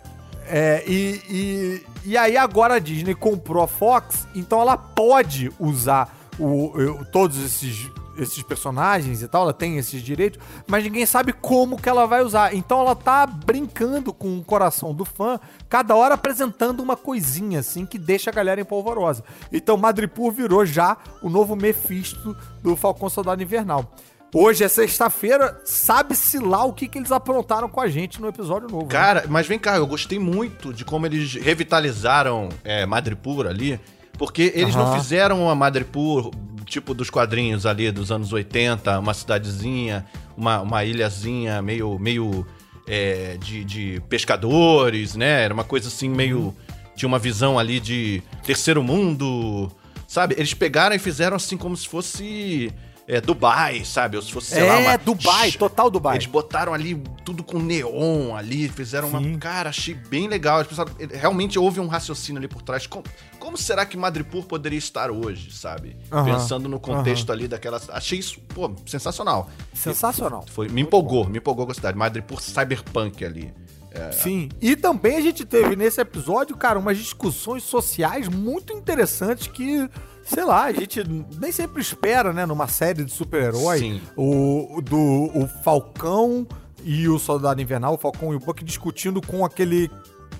É, e, e, e aí agora a Disney comprou a Fox, então ela pode usar o, o- todos esses, esses personagens e tal, ela tem esses direitos, mas ninguém sabe como que ela vai usar. Então ela tá brincando com o coração do fã, cada hora apresentando uma coisinha assim que deixa a galera empolvorosa. Então Madripoor virou já o novo Mephisto do Falcão Soldado Invernal. Hoje é sexta-feira, sabe-se lá o que, que eles aprontaram com a gente no episódio novo. né? Cara, mas vem cá, eu gostei muito de como eles revitalizaram é, Madripoor ali, porque eles não Aham. fizeram uma Madripoor tipo dos quadrinhos ali dos anos 80, uma cidadezinha, uma, uma ilhazinha meio, meio é, de, de pescadores, né? Era uma coisa assim meio... Tinha uma visão ali de terceiro mundo, sabe? Eles pegaram e fizeram assim como se fosse... é, Dubai, sabe? Ou se fosse, sei lá, é, uma... Dubai, total Dubai. Eles botaram ali tudo com neon ali, fizeram Sim. uma. Cara, achei bem legal. Eles pensaram- realmente houve um raciocínio ali por trás. Como, como será que Madripoor poderia estar hoje, sabe? Pensando no contexto ali daquela. Achei isso, pô, sensacional. Sensacional. Foi, me empolgou, me empolgou com a cidade. Madripoor cyberpunk ali. Sim. E também a gente teve nesse episódio, cara, umas discussões sociais muito interessantes que, sei lá, a gente nem sempre espera, né, numa série de super-herói. O do o Falcão e o Soldado Invernal, o Falcão e o Buck discutindo com aquele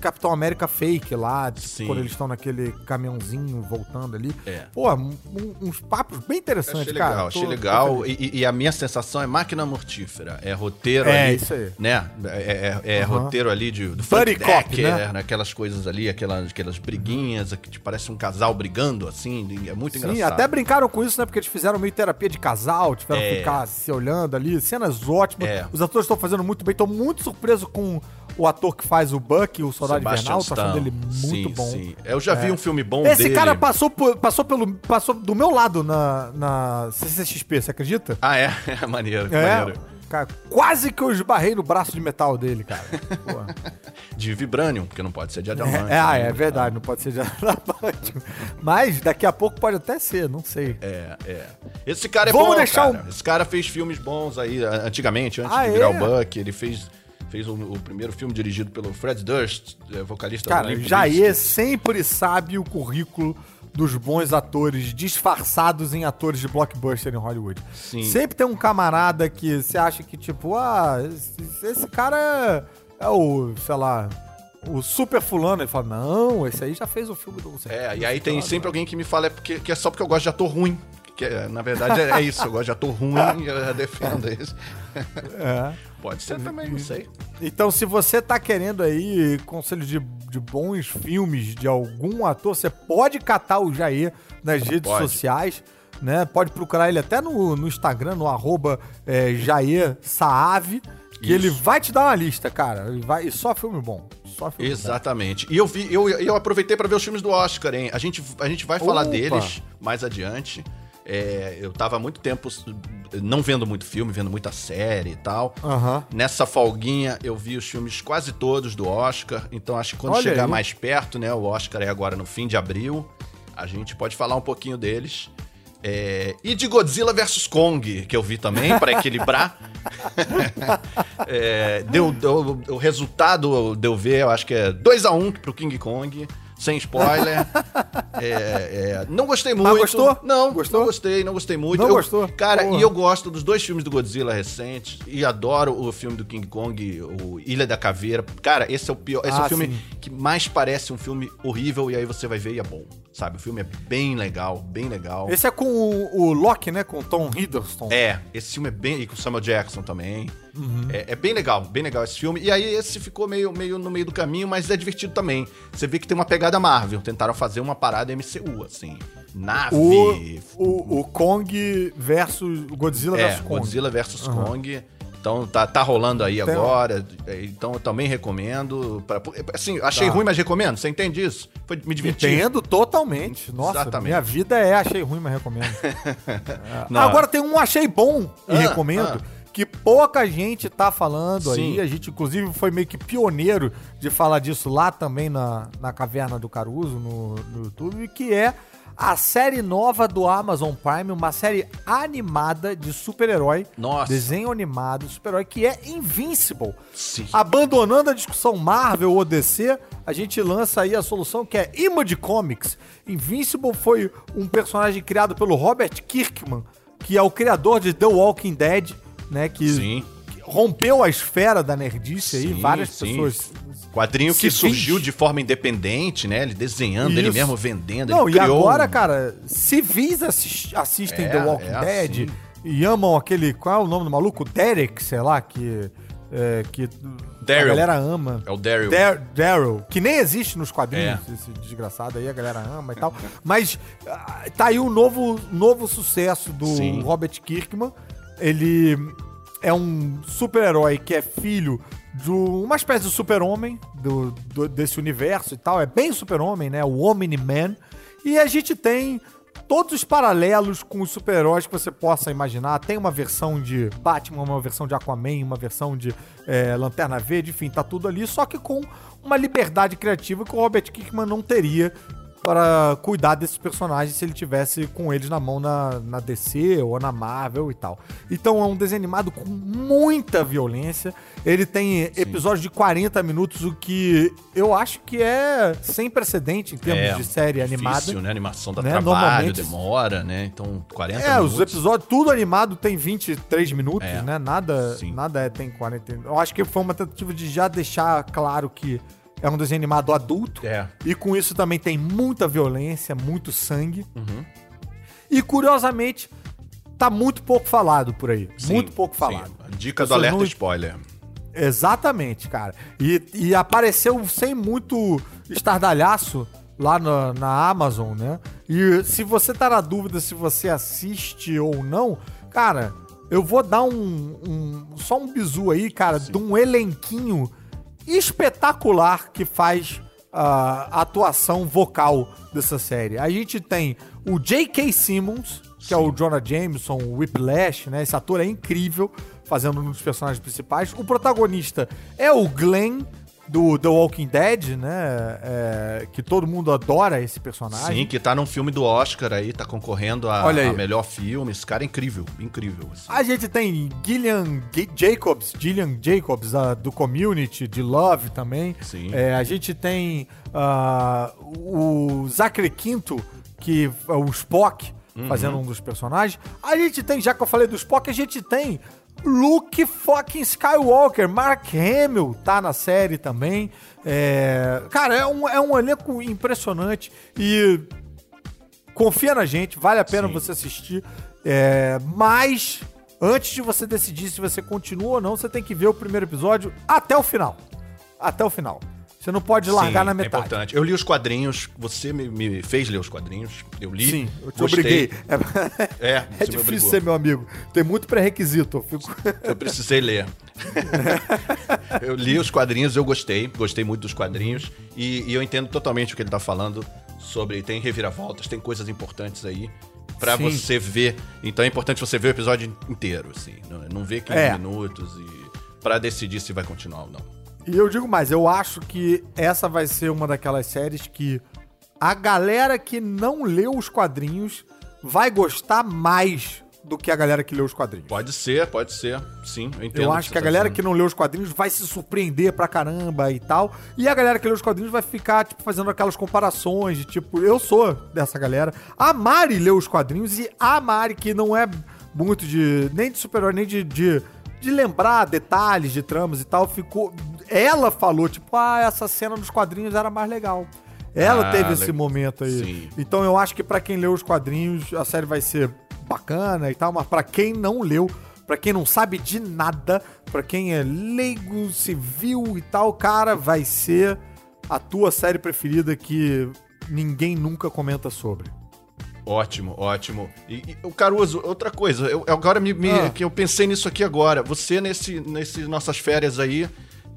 Capitão América fake lá, Sim. quando eles estão naquele caminhãozinho voltando ali. É. Pô, um- uns papos bem interessantes, Achei cara. legal, Tô- achei tô legal. feliz. E, e- a minha sensação é máquina mortífera. É roteiro É, ali. isso aí. Né? É, é- é Aham. roteiro ali de, do Buddy cop, né? né? aquelas coisas ali, aquelas, aquelas briguinhas, que te parece um casal brigando, assim. É muito Sim, engraçado. até brincaram com isso, né? Porque eles fizeram meio terapia de casal, tiveram que É. ficar se olhando ali, cenas ótimas. É. Os atores estão fazendo muito bem. Tô muito surpreso com o ator que faz o Buck, o Soldado Sebastian Invernal. Tô achando Stan. ele muito sim, bom. Sim. Eu já vi um filme bom Esse dele. cara passou, por- passou, pelo, passou do meu lado na, na CCXP, você acredita? Ah, é? É maneiro, que é. maneiro. Cara, quase que eu esbarrei no braço de metal dele, cara. De Vibranium, porque não pode ser de diamante. É, ah, né? é verdade, não pode ser de diamante. Mas daqui a pouco pode até ser, não sei. É, é. Esse cara é Vamos bom, deixar cara. um- Esse cara fez filmes bons aí, antigamente, antes Ah, de virar é? o Buck. Ele fez, fez o, o primeiro filme dirigido pelo Fred Durst, é, vocalista Cara, Limp Jair Bizkit. sempre sabe o currículo dos bons atores disfarçados em atores de blockbuster em Hollywood. Sim. Sempre tem um camarada que você acha que, tipo, ah, esse, esse cara é, o, sei lá, o super fulano. Ele fala, não, esse aí já fez o filme do... É, e aí tem sempre alguém que me fala é porque, que é só porque eu gosto de ator ruim. Que é, na verdade é, é isso, eu gosto de ator ruim e eu defendo isso. É. Pode ser também, não sei. Então, se você tá querendo aí conselhos de, de bons filmes de algum ator, você pode catar o Jair nas redes Pode. sociais, né? Pode procurar ele até no, no Instagram, no arroba é, Jair Saave, que Isso. ele vai te dar uma lista, cara. Ele vai, e só filme bom. Só filme Exatamente. E eu vi, eu, eu aproveitei pra ver os filmes do Oscar, hein? A gente, a gente vai falar Opa. deles mais adiante. É, eu tava há muito tempo não vendo muito filme, vendo muita série e tal. Aham. Nessa folguinha eu vi os filmes quase todos do Oscar, então acho que quando Olha chegar aí. mais perto, né? O Oscar é agora no fim de abril, a gente pode falar um pouquinho deles. É, e de Godzilla vs Kong, que eu vi também, pra equilibrar. É, deu, deu- o resultado deu ver, eu acho que é 2x1 pro King Kong, sem spoiler. É, é, não gostei muito. gostou? Não, Gostou? não gostei, não gostei muito. Não Eu- gostou? Cara, Porra. e eu gosto dos dois filmes do Godzilla recentes e adoro o filme do King Kong, o Ilha da Caveira. Cara, esse é o pior, esse é Ah, o filme sim. que mais parece um filme horrível e aí você vai ver e é bom, sabe? O filme é bem legal, bem legal. Esse é com o, o Loki, né? Com o Tom Hiddleston. É, esse filme é bem. E com o Samuel Jackson também. Uhum. É, é bem legal, bem legal esse filme. E aí esse ficou meio, meio no meio do caminho, mas é divertido também. Você vê que tem uma pegada Marvel. Tentaram fazer uma parada MCU, assim. Nave. O, o, o Kong versus o Godzilla é, versus Kong. Godzilla vs Kong. Então tá, tá rolando aí Tem- agora. É, Então eu também recomendo. Pra, assim, achei Tá. ruim, mas recomendo. Você entende isso? Foi me divertir. Entendo totalmente. Nossa, Exatamente. minha vida é achei ruim, mas recomendo. Não. Agora tem um achei bom e Ah, recomendo. ah. Que pouca gente tá falando Sim. aí. A gente, inclusive, foi meio que pioneiro de falar disso lá também na, na Caverna do Caruso, no, no YouTube, que é a série nova do Amazon Prime, uma série animada de super-herói. Nossa. Desenho animado, super-herói, que é Invincible. Sim. Abandonando a discussão Marvel ou DC, a gente lança aí a solução que é Image Comics. Invincible foi um personagem criado pelo Robert Kirkman, que é o criador de The Walking Dead, né? Que, Sim. rompeu a esfera da nerdice aí, Sim, várias sim. pessoas. Quadrinho que surgiu de forma independente, né? Ele desenhando, ele Isso. mesmo vendendo. Não, ele e agora, um- cara, civis assis- assistem É, The Walking é Dead. assim. e amam aquele. Qual é o nome do maluco? Derek, sei lá, que. É, que Daryl. a galera ama. É o Daryl. Dar- Daryl, que nem existe nos quadrinhos, É. esse desgraçado aí, a galera ama e tal. Mas ah, tá aí um novo, novo sucesso do Sim. Robert Kirkman. Ele é um super-herói que é filho de uma espécie de super-homem do, do- desse universo e tal. É bem super-homem, né? O Omni-Man. E a gente tem todos os paralelos com os super-heróis que você possa imaginar. Tem uma versão de Batman, uma versão de Aquaman, uma versão de é, Lanterna Verde, enfim, tá tudo ali, só que com uma liberdade criativa que o Robert Kirkman não teria para cuidar desses personagens se ele tivesse com eles na mão na, na DC ou na Marvel e tal. Então é um desenho animado com muita violência. Ele tem episódios de 40 minutos, o que eu acho que é sem precedente em termos É, de série difícil, animada. né? Animação dá né? trabalho, demora, né? Então, 40 É, minutos. os episódios, tudo animado tem 23 minutos, É, né? Nada, sim. nada é, tem 40. Eu acho que foi uma tentativa de já deixar claro que é um desenho animado adulto. É. E com isso também tem muita violência, muito sangue. Uhum. E curiosamente, tá muito pouco falado por aí. Sim, muito pouco sim. falado. A Dica do alerta não- spoiler. Exatamente, cara. E, e apareceu sem muito estardalhaço lá na, na Amazon, né? E se você tá na dúvida se você assiste ou não, cara, eu vou dar um, um- só um bizu aí, cara, de um elenquinho espetacular que faz a atuação vocal dessa série. A gente tem o J.K. Simmons, que é o Jonah Jameson, o Whiplash, né? Esse ator é incrível, fazendo um dos personagens principais. O protagonista é o Glenn, do The Walking Dead, né? É, que todo mundo adora esse personagem. Sim, que tá num filme do Oscar aí, tá concorrendo a, a melhor filme. Esse cara é incrível, incrível. assim. A gente tem Gillian G- Jacobs, Gillian Jacobs, ah, do Community, de Love também. Sim. É, a gente tem ah, o Zachary Quinto, que é o Spock, Uhum. fazendo um dos personagens. A gente tem, já que eu falei do Spock, a gente tem Luke fucking Skywalker, Mark Hamill tá na série também. É, cara, é um, é um elenco impressionante e confia na gente, vale a pena Sim. você assistir. É, mas antes de você decidir se você continua ou não, você tem que ver o primeiro episódio até o final. Até o final. Você não pode largar Sim, na É metade. importante. Eu li os quadrinhos, você me, me fez ler os quadrinhos. Eu li. Sim, eu te gostei. obriguei. É, É, me difícil ser meu amigo. Tem muito pré-requisito. Eu fico. Eu precisei ler. eu li os quadrinhos, eu gostei. Gostei muito dos quadrinhos. E, e eu entendo totalmente o que ele tá falando sobre. Tem reviravoltas, tem coisas importantes aí. Pra Sim. você ver. Então é importante você ver o episódio inteiro, assim. Não, não ver 15 É. minutos e. Pra decidir se vai continuar ou não. E eu digo mais, eu acho que essa vai ser uma daquelas séries que a galera que não leu os quadrinhos vai gostar mais do que a galera que leu os quadrinhos. Pode ser, pode ser. Sim, eu entendo. Eu acho você que a tá galera dizendo. que não leu os quadrinhos vai se surpreender pra caramba e tal. E a galera que leu os quadrinhos vai ficar, tipo, fazendo aquelas comparações de tipo, eu sou dessa galera. A Mari leu os quadrinhos e a Mari, que não é muito de. nem de super-herói, nem de, de. de lembrar detalhes de tramas e tal, ficou. Ela falou, tipo, ah, essa cena nos quadrinhos era mais legal. Ela Ah, teve esse legal. momento aí. Sim. Então eu acho que pra quem leu os quadrinhos, a série vai ser bacana e tal, mas pra quem não leu, pra quem não sabe de nada, pra quem é leigo, civil e tal, cara, vai ser a tua série preferida que ninguém nunca comenta sobre. Ótimo, ótimo. E, e o Caruso, outra coisa, eu, agora me, me- Ah. que eu pensei nisso aqui agora. Você, nesse, nesse nossas férias aí,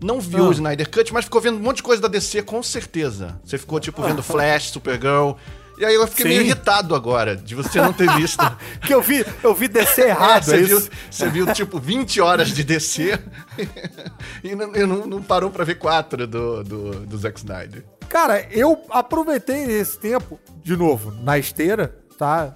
não viu Ah. o Snyder Cut, mas ficou vendo um monte de coisa da DC, com certeza. Você ficou, tipo, vendo Flash, Supergirl. E aí eu fiquei meio Sim. irritado agora de você não ter visto. Que eu vi, eu vi descer errado, é, você, viu, isso. você viu, tipo, 20 horas de DC e, não, não- não parou pra ver quatro do, do, do Zack Snyder. Cara, eu aproveitei esse tempo, de novo, na esteira, tá?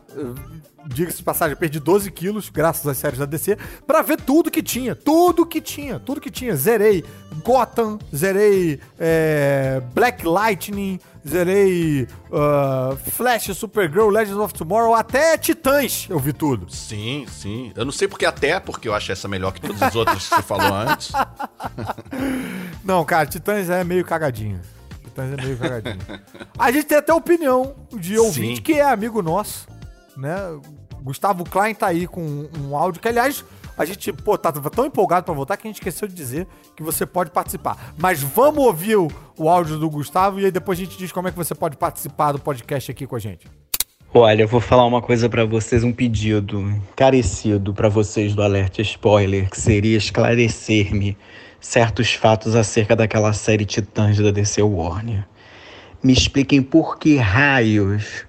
Diga-se de passagem, eu perdi 12 quilos, graças às séries da DC, pra ver tudo que tinha. Tudo que tinha, tudo que tinha. Zerei Gotham, zerei é, Black Lightning, zerei ah, Flash, Supergirl, Legends of Tomorrow, até Titãs eu vi tudo. Sim, sim. Eu não sei porque até, porque eu acho essa melhor que todas as outras que você falou antes. Não, cara, Titãs é meio cagadinho. Titãs é meio cagadinho. A gente tem até opinião de ouvinte Sim. que é amigo nosso, né? Gustavo Klein tá aí com um, áudio que, aliás, a gente, pô, tá tão empolgado pra voltar que a gente esqueceu de dizer que você pode participar. Mas vamos ouvir o, o áudio do Gustavo e aí depois a gente diz como é que você pode participar do podcast aqui com a gente. Olha, eu vou falar uma coisa para vocês, um pedido encarecido para vocês do Alerta Spoiler, que seria esclarecer-me certos fatos acerca daquela série Titãs da DC Warner. Me expliquem por que raios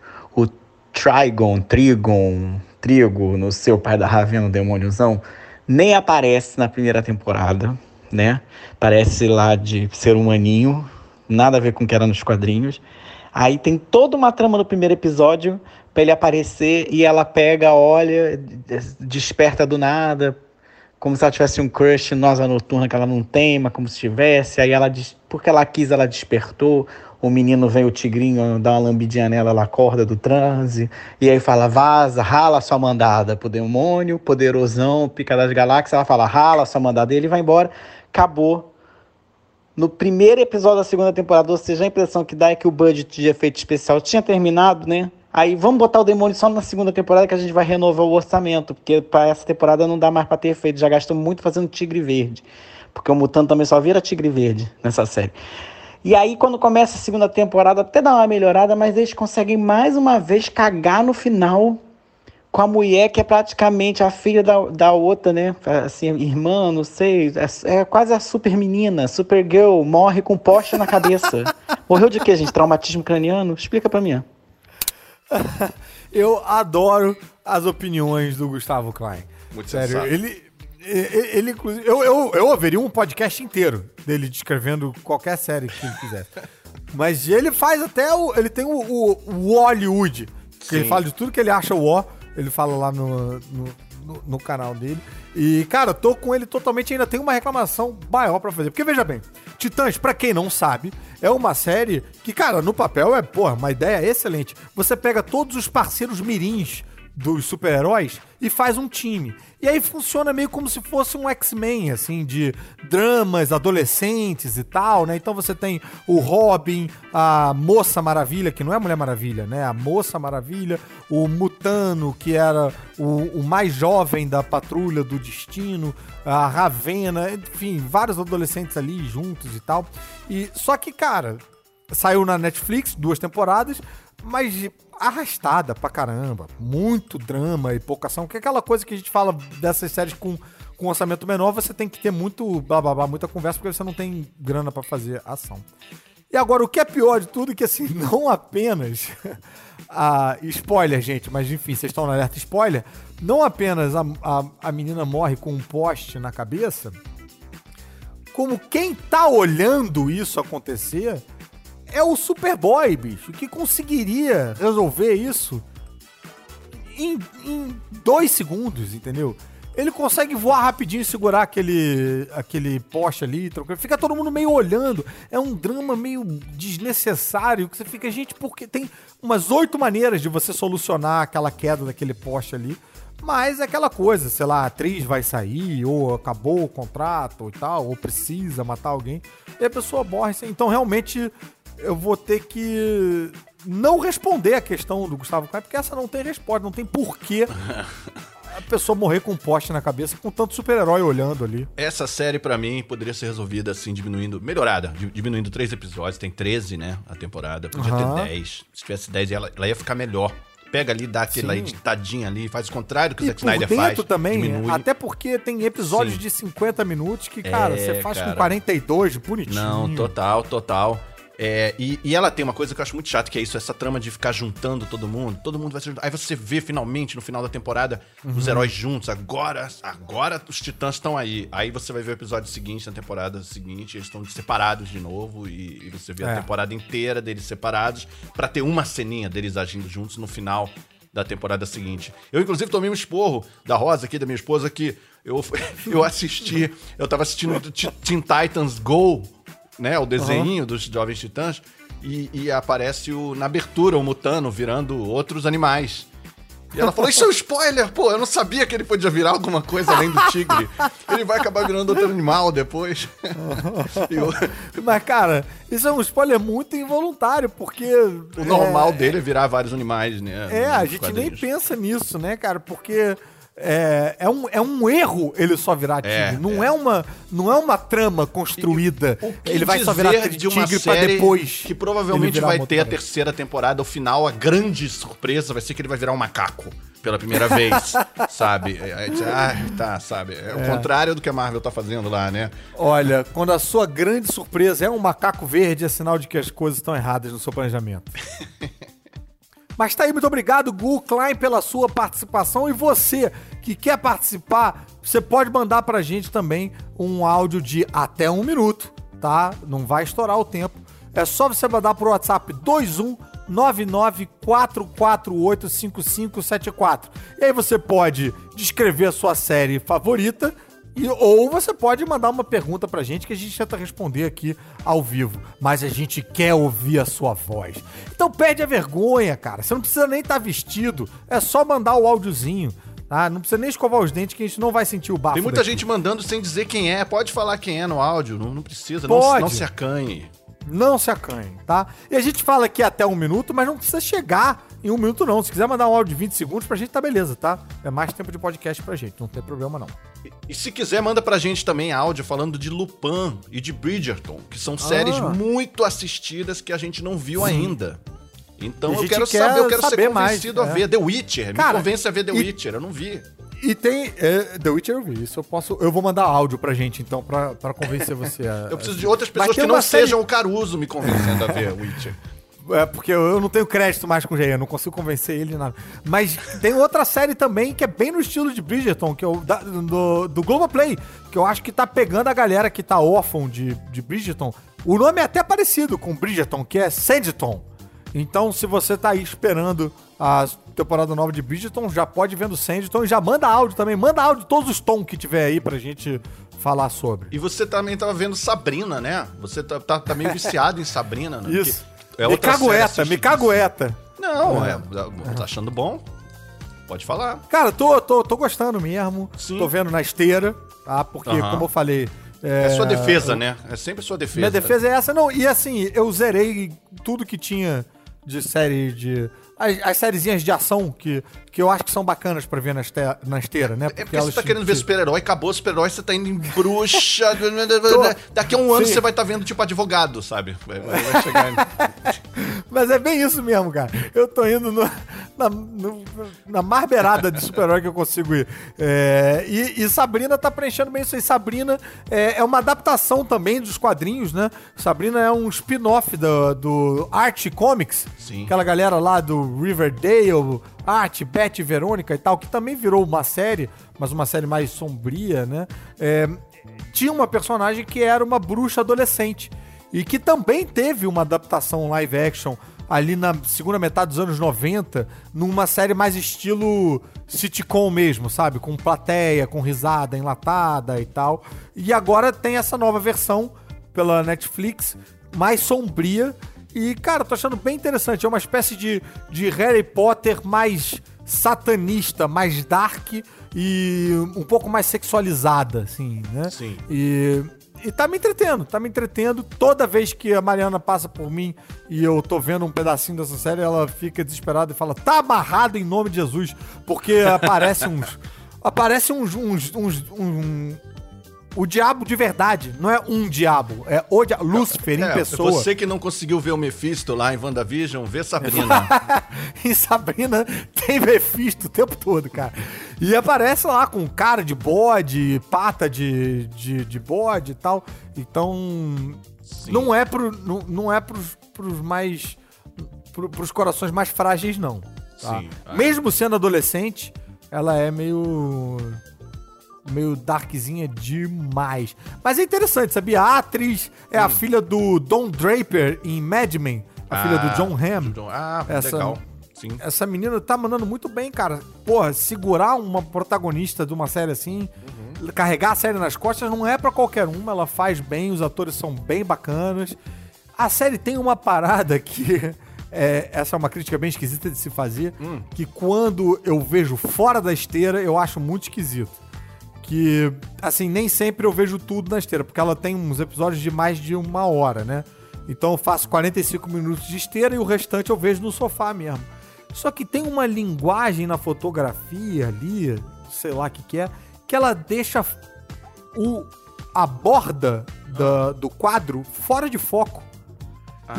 Trigon, Trigon, Trigo, no seu pai da Ravena, demôniozão, nem aparece na primeira temporada, né? Parece lá de ser humaninho, nada a ver com o que era nos quadrinhos. Aí tem toda uma trama no primeiro episódio para ele aparecer e ela pega, olha, desperta do nada, como se ela tivesse um crush nosa noturna que ela não tem, mas como se tivesse. Aí ela, porque ela quis, ela despertou. O menino vem, o tigrinho, dá uma lambidinha nela, ela acorda do transe. E aí fala, vaza, rala sua mandada pro demônio, poderosão, pica das galáxias. Ela fala, rala sua mandada. E ele vai embora. Acabou. No primeiro episódio da segunda temporada, ou seja, a impressão que dá é que o budget de efeito especial tinha terminado, né? Aí vamos botar o demônio só na segunda temporada que a gente vai renovar o orçamento, porque para essa temporada não dá mais para ter efeito. Já gastou muito fazendo Tigre Verde, porque o Mutante também só vira Tigre Verde nessa série. E aí, quando começa a segunda temporada, até dá uma melhorada, mas eles conseguem mais uma vez cagar no final com a mulher que é praticamente a filha da, da outra, né? Assim, irmã, não sei. É, é quase a super menina, super girl, morre com poste na cabeça. Morreu de quê, gente? Traumatismo craniano? Explica pra mim. eu adoro as opiniões do Gustavo Klein. Muito Sério, sensato. ele, ele, inclusive. Eu, eu, eu ouviria um podcast inteiro dele descrevendo qualquer série que ele quisesse. Mas ele faz até o. Ele tem o, o, o Hollywood. Que Sim. ele fala de tudo que ele acha o ó. Ele fala lá no, no, no- canal dele. E, cara, tô com ele totalmente. Ainda tem uma reclamação maior pra fazer. Porque, veja bem, Titãs, pra quem não sabe, é uma série que, cara, no papel é, porra, uma ideia excelente. Você pega todos os parceiros mirins dos super-heróis e faz um time. E aí funciona meio como se fosse um X-Men, assim, de dramas adolescentes e tal, né? Então você tem o Robin, a Moça Maravilha, que não é Mulher Maravilha, né? A Moça Maravilha, o Mutano, que era o, o mais jovem da Patrulha do Destino, a Ravena, enfim, vários adolescentes ali juntos e tal. E só que, cara, Saiu na Netflix, duas temporadas, mas arrastada pra caramba. Muito drama e pouca ação. Que é aquela coisa que a gente fala dessas séries com, com orçamento menor, você tem que ter muito blá blá blá, muita conversa, porque você não tem grana pra fazer ação. E agora, o que é pior de tudo é que, assim, não apenas. a, spoiler, gente, mas enfim, vocês estão no alerta spoiler. Não apenas a, a, a menina morre com um poste na cabeça, como quem tá olhando isso acontecer é o Superboy, bicho, que conseguiria resolver isso em, em dois segundos, entendeu? Ele consegue voar rapidinho e segurar aquele, aquele poste ali. Fica todo mundo meio olhando. É um drama meio desnecessário que você fica, gente, porque tem umas oito maneiras de você solucionar aquela queda daquele poste ali. Mas é aquela coisa, sei lá, a atriz vai sair, ou acabou o contrato, ou tal, ou precisa matar alguém, e a pessoa morre. Então, realmente, eu vou ter que não responder a questão do Gustavo Klein, porque essa não tem resposta, não tem porquê a pessoa morrer com um poste na cabeça com tanto super-herói olhando ali. Essa série, pra mim, poderia ser resolvida assim, diminuindo. Melhorada, di- diminuindo três episódios. Tem 13, né? A temporada. Podia Aham. ter 10. Se tivesse 10, ela, ela ia ficar melhor. Pega ali, dá aquela Sim. editadinha ali, faz o contrário do que o Zack Snyder faz. também, diminui. até porque tem episódios Sim. de 50 minutos que, cara, É, você faz cara. com 42, bonitinho. Não, total, total. É, e, e ela tem uma coisa que eu acho muito chato, que é isso, essa trama de ficar juntando todo mundo. Todo mundo vai se juntar. Aí você vê finalmente, no final da temporada, os Uhum. heróis juntos. Agora, agora os titãs estão aí. Aí você vai ver o episódio seguinte, na temporada seguinte, eles estão separados de novo. E, e você vê É. a temporada inteira deles separados, pra ter uma ceninha deles agindo juntos no final da temporada seguinte. Eu, inclusive, tomei um esporro da Rosa aqui, da minha esposa, que eu, eu assisti. Eu tava assistindo Teen Titans Go, né? O desenho dos Jovens Titãs. E, e aparece o, na abertura o Mutano virando outros animais. E ela falou: Isso é um spoiler, pô, eu não sabia que ele podia virar alguma coisa além do tigre. Ele vai acabar virando outro animal depois. O, Mas, cara, isso é um spoiler muito involuntário, porque. o normal dele é virar vários animais, né? É, a gente nem pensa nisso, né, cara? Porque é, é, um, é um erro ele só virar tigre. É, não, é. uma, não é uma trama construída. Ele vai só virar dizer tigre pra depois. Que provavelmente vai uma ter a terceira temporada. O final, a grande surpresa vai ser que ele vai virar um macaco pela primeira vez, sabe? É, é, Ah, tá, sabe? É o contrário do que a Marvel tá fazendo lá, né? Olha, quando a sua grande surpresa é um macaco verde, é sinal de que as coisas estão erradas no seu planejamento. Mas tá aí, muito obrigado, Gu Klein, pela sua participação. E você que quer participar, você pode mandar pra gente também um áudio de até um minuto, tá? Não vai estourar o tempo. É só você mandar pro WhatsApp 21994485574. E aí você pode descrever a sua série favorita e- ou você pode mandar uma pergunta pra gente que a gente tenta responder aqui ao vivo. Mas a gente quer ouvir a sua voz. Então perde a vergonha, cara. Você não precisa nem estar vestido. É só mandar o áudiozinho. Tá? Não precisa nem escovar os dentes que a gente não vai sentir o bafo. Tem muita daqui. gente mandando sem dizer quem é. Pode falar quem é no áudio, não, não precisa, não, Pode. não se acanhe. Não se acanhe, tá? E a gente fala aqui até um minuto, mas não precisa chegar em um minuto, não. Se quiser mandar um áudio de 20 segundos pra gente, tá beleza, tá? É mais tempo de podcast pra gente, não tem problema não. E, e se quiser, manda pra gente também áudio falando de Lupin e de Bridgerton, que são séries Ah. muito assistidas que a gente não viu ainda. Então eu quero quer saber, eu quero ser saber mais, convencido a é. ver The Witcher. Cara, Me convence a ver The e- Witcher, eu não vi. E tem. É, The Witcher eu vi, isso eu posso. Eu vou mandar áudio pra gente, então, pra, pra convencer você a. Eu preciso de outras pessoas que não série- sejam o Caruso me convencendo a ver Witcher. É, porque eu eu não tenho crédito mais com o Jair, eu não consigo convencer ele de nada. Mas tem outra série também que é bem no estilo de Bridgerton, que é o da, do, do Globoplay, que eu acho que tá pegando a galera que tá órfão de, de Bridgerton. O nome é até parecido com Bridgerton, que é Sanditon. Então, se você tá aí esperando a temporada nova de Bridgerton, já pode vendo Sanditon e já manda áudio também. Manda áudio de todos os tons que tiver aí pra gente falar sobre. E você também tava vendo Sabrina, né? Você tá, tá, tá meio viciado em Sabrina, né? Isso. É me cagueta, me cagueta. Não, é, tá achando bom? Pode falar. Cara, tô, tô, tô gostando mesmo. Sim. Tô vendo na esteira, tá? Porque, como eu falei. É, sua defesa, né? É sempre sua defesa. Minha defesa é essa, não. E assim, eu zerei tudo que tinha de série de. As, as sériezinhas de ação que, que eu acho que são bacanas pra ver na, este, na esteira, né? É porque você tá te- querendo ver super-herói, acabou super-herói, você tá indo em bruxa. Daqui a um ano Sim. você vai estar vendo, tipo, advogado, sabe? Vai, vai- chegar. Mas é bem isso mesmo, cara. Eu tô indo no- na, no- na de super-herói que eu consigo ir. É, e, e Sabrina tá preenchendo bem isso aí. Sabrina é, é uma adaptação também dos quadrinhos, né? Sabrina é um spin-off do, do Art Comics. Sim. Aquela galera lá do Riverdale, Art, Beth Verônica e tal, que também virou uma série, mas uma série mais sombria, né? É, tinha uma personagem que era uma bruxa adolescente. E que também teve uma adaptação live action ali na segunda metade dos anos 90, numa série mais estilo sitcom mesmo, sabe? Com plateia, com risada enlatada e tal. E agora tem essa nova versão pela Netflix, mais sombria. E, cara, tô achando bem interessante. É uma espécie de, de Harry Potter mais satanista, mais dark e um pouco mais sexualizada, assim, né? Sim. E, e tá me entretendo, tá me entretendo. Toda vez que a Mariana passa por mim e eu tô vendo um pedacinho dessa série, ela fica desesperada e fala: tá amarrado em nome de Jesus, porque aparece uns. Aparece uns. uns, uns um, o diabo de verdade, não é um diabo, é o diabo. Lúcifer em É, pessoa. Você que não conseguiu ver o Mephisto lá em WandaVision, vê Sabrina. em Sabrina tem Mephisto o tempo todo, cara. E aparece lá com cara de bode, pata de, de, de bode e tal. Então, não é, pro, não, não é pros, pros mais. Pro, pros corações mais frágeis, não. tá? Sim. Mesmo sendo adolescente, ela é meio. Meio darkzinha demais. Mas é interessante, sabia? A atriz é a filha do Don Draper em Mad Men, a filha do John Hamm. John- Ah, Essa- legal. Sim. Essa menina tá mandando muito bem, cara. Porra, segurar uma protagonista de uma série assim, carregar a série nas costas não é pra qualquer uma. Ela faz bem, os atores são bem bacanas. A série tem uma parada que é, essa é uma crítica bem esquisita de se fazer, que quando eu vejo fora da esteira, eu acho muito esquisito. Que, assim, nem sempre eu vejo tudo na esteira, porque ela tem uns episódios de mais de uma hora, né? Então eu faço 45 minutos de esteira e o restante eu vejo no sofá mesmo. Só que tem uma linguagem na fotografia ali, sei lá o que, que é, que ela deixa o, a borda da- do quadro fora de foco.